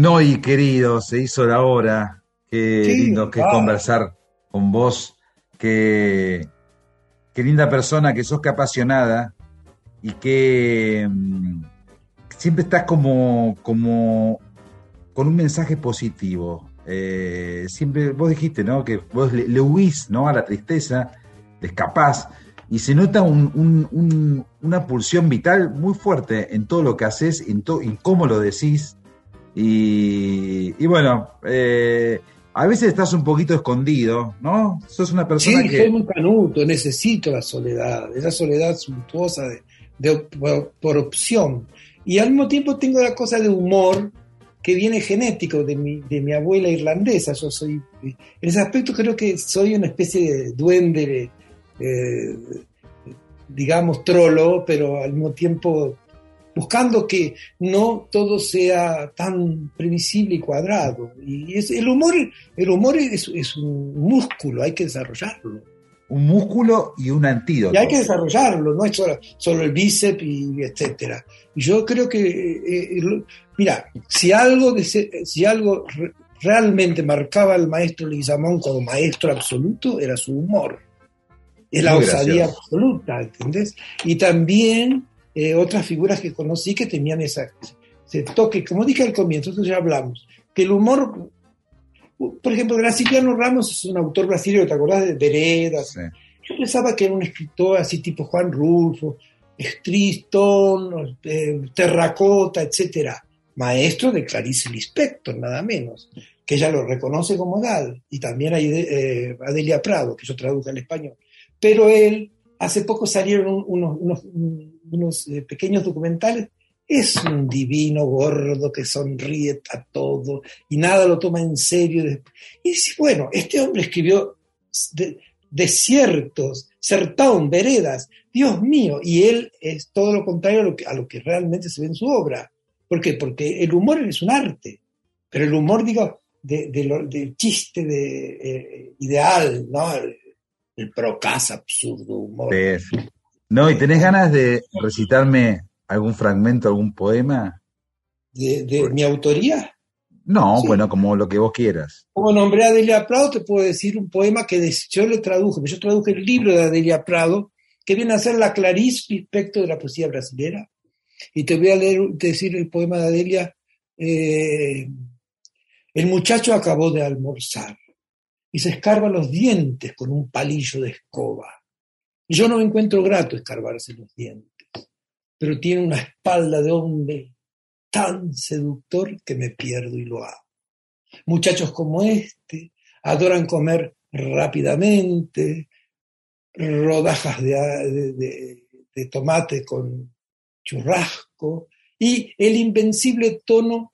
No, y querido, se hizo la hora. Qué Sí, lindo que es conversar con vos. Qué, qué linda persona, que sos que apasionada y que mm, siempre estás como, como con un mensaje positivo. Eh, siempre vos dijiste, ¿no? Que vos le, le huís, ¿no? A la tristeza, le escapás. Y se nota un- un- un- una pulsión vital muy fuerte en todo lo que haces, en, to- en cómo lo decís. Y, y bueno, eh, a veces estás un poquito escondido, ¿no? Sos una persona Sí, que... soy muy canuto, necesito la soledad, esa soledad suntuosa de, por, por opción. Y al mismo tiempo tengo la cosa de humor que viene genético de mi, de mi abuela irlandesa. Yo soy, en ese aspecto creo que soy una especie de duende, eh, digamos, trolo, pero al mismo tiempo buscando que no todo sea tan previsible y cuadrado. Y es, el humor, el humor es, es un músculo, hay que desarrollarlo. Un músculo y un antídoto. Y hay que desarrollarlo, no es solo, solo el bíceps y etcétera. Y yo creo que, eh, eh, mira, si algo, si algo re- realmente marcaba al maestro Leguizamón como maestro absoluto, era su humor. Es la Muy osadía gracioso. absoluta, ¿entendés? Y también eh, otras figuras que conocí que tenían esa, ese toque, como dije al comienzo, eso ya hablamos, que el humor, por ejemplo, Graciliano Ramos es un autor brasileño, ¿te acordás de Veredas? Yo pensaba que era un escritor así tipo Juan Rulfo, Striston, eh, Terracota, etcétera, maestro de Clarice Lispector, nada menos, que ella lo reconoce como tal, y también hay eh, Adelia Prado, que yo traduzco al español. Pero él, hace poco salieron un- unos, unos- unos, eh, pequeños documentales, es un divino gordo que sonríe a todo y nada lo toma en serio. Y dice, bueno, este hombre escribió de- desiertos, sertón, veredas, Dios mío, y él es todo lo contrario a lo que, realmente se ve en su obra. ¿Por qué? Porque el humor es un arte, pero el humor, digo, del chiste de, eh, ideal, ¿no? El, el absurdo humor. Sí. No, ¿y tenés ganas de recitarme algún fragmento, algún poema? De, de mi autoría. No, Sí. bueno, como lo que vos quieras. Como nombré a Adelia Prado, te puedo decir un poema que yo le traduje. Yo traduje el libro de Adelia Prado, que viene a ser la Clarice respecto de la poesía brasilera. Y te voy a leer, decir el poema de Adelia. eh, el muchacho acabó de almorzar y se escarba los dientes con un palillo de escoba. Yo no me encuentro grato escarbarse los dientes, pero tiene una espalda de hombre tan seductor que me pierdo y lo hago. Muchachos como este adoran comer rápidamente, rodajas de- de tomate con churrasco y el invencible tono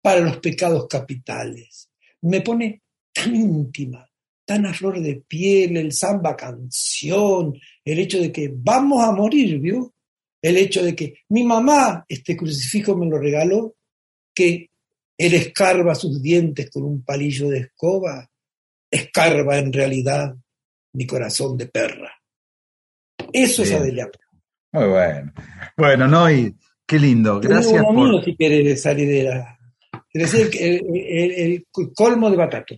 para los pecados capitales. Me pone tan íntima, tan a flor de piel, el samba canción, el hecho de que vamos a morir, ¿vio? El hecho de que mi mamá este crucifijo me lo regaló, que él escarba sus dientes con un palillo de escoba, escarba en realidad mi corazón de perra. Eso es. Adelia. Muy bueno. Bueno, no, y qué lindo. Gracias por. si querés salir de la... Es decir, el, el- el colmo de Batato,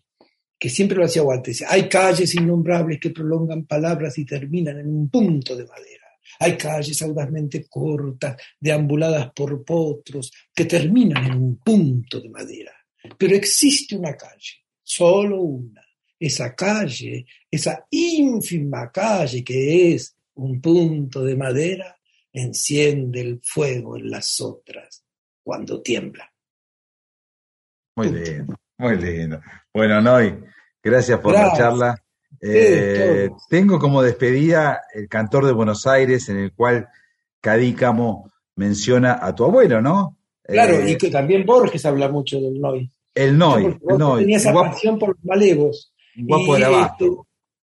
que siempre lo hacía Walter. Hay calles innombrables que prolongan palabras y terminan en un punto de madera. Hay calles audazmente cortas, deambuladas por potros, que terminan en un punto de madera. Pero existe una calle, solo una. Esa calle, esa ínfima calle que es un punto de madera, enciende el fuego en las otras cuando tiembla. Muy lindo, muy lindo. Bueno, Noy, gracias por Gracias. la charla. Eh, tengo como despedida el cantor de Buenos Aires, en el cual Cadícamo menciona a tu abuelo, ¿no? Claro, Eh, y que también Borges habla mucho del Noy. el Noy, el Noy. tenía esa Guapo- pasión por los malevos. guapo Y, este,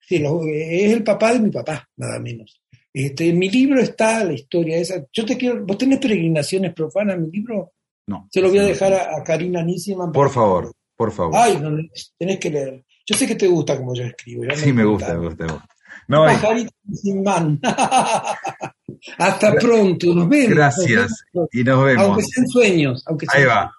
sí, es el papá de mi papá, nada menos. Este, en mi libro está la historia esa. Yo te quiero, ¿vos tenés peregrinaciones profanas en mi libro? No. Se lo voy a dejar a, a Karina Nisima. Por favor, por favor. Ay, no, tenés que leer. Yo sé que te gusta como yo escribo. sí, me gusta, me gusta, me gusta. Noy, Pajarito sin man. Hasta pronto, nos vemos. gracias. Nos vemos. Y nos vemos. Aunque sean sueños. Aunque Ahí sean va.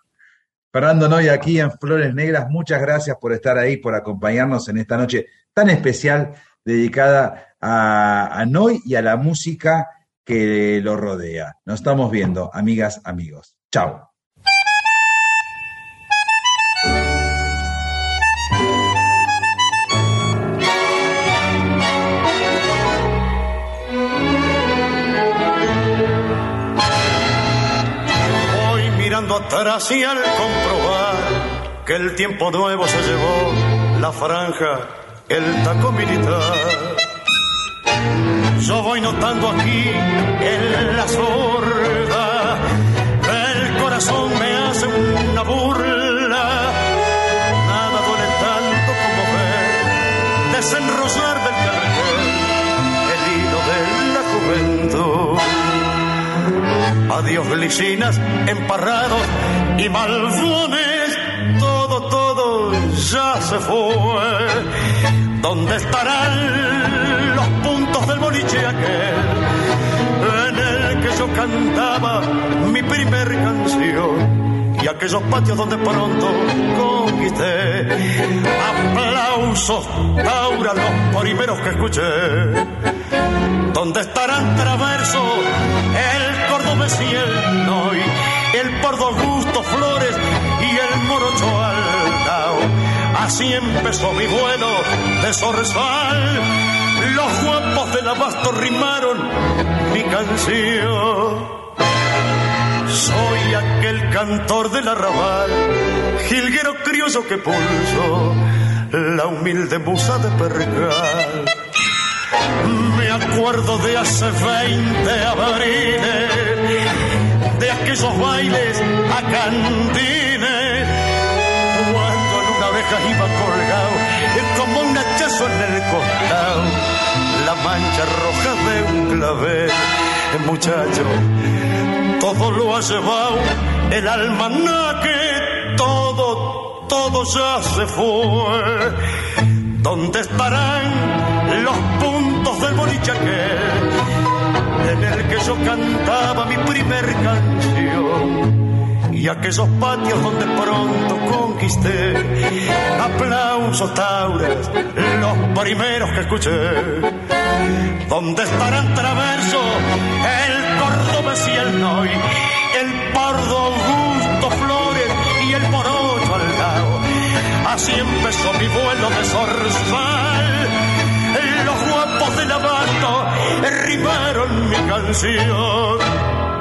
Fernando Noy aquí en Flores Negras, muchas gracias por estar ahí, por acompañarnos en esta noche tan especial dedicada a, a Noy y a la música que lo rodea. Nos estamos viendo, amigas, amigos. Chao. Atrás y al comprobar que el tiempo nuevo se llevó la franja, el taco militar. yo voy notando aquí en la sorda. El corazón me hace una burla. Nada duele tanto como ver desenrosar del Adiós glicinas, emparrados y malvones, todo, todo ya se fue. ¿Dónde estarán los puntos del boliche aquel en el que yo cantaba mi primer canción? Y aquellos patios donde pronto conquisté aplausos, aura los primeros que escuché. ¿Dónde estarán traverso el cordobés y el noy, el pardo Augusto Flores y el morocho Aldao? Así empezó mi vuelo de zorzal. Los guapos del abasto rimaron mi canción. Soy aquel cantor del arrabal, jilguero crioso que pulso la humilde musa de percal. Me acuerdo de hace 20 abriles, de aquellos bailes a cantines, cuando en una oreja iba colgado, como un hachazo en el costado, la mancha roja de un clavel. Muchacho, todo lo ha llevado el almanaque, todo, todo ya se fue. ¿Dónde estarán los boliche aquel en el que yo cantaba mi primer canción? Y aquellos patios donde pronto conquisté aplausos tauras, los primeros que escuché. ¿Dónde estarán traverso el cordobés y el noy, el pardo Augusto Flores y el morocho al lado? Así empezó mi vuelo de zorzal. Guapos del abasto rimaron mi canción.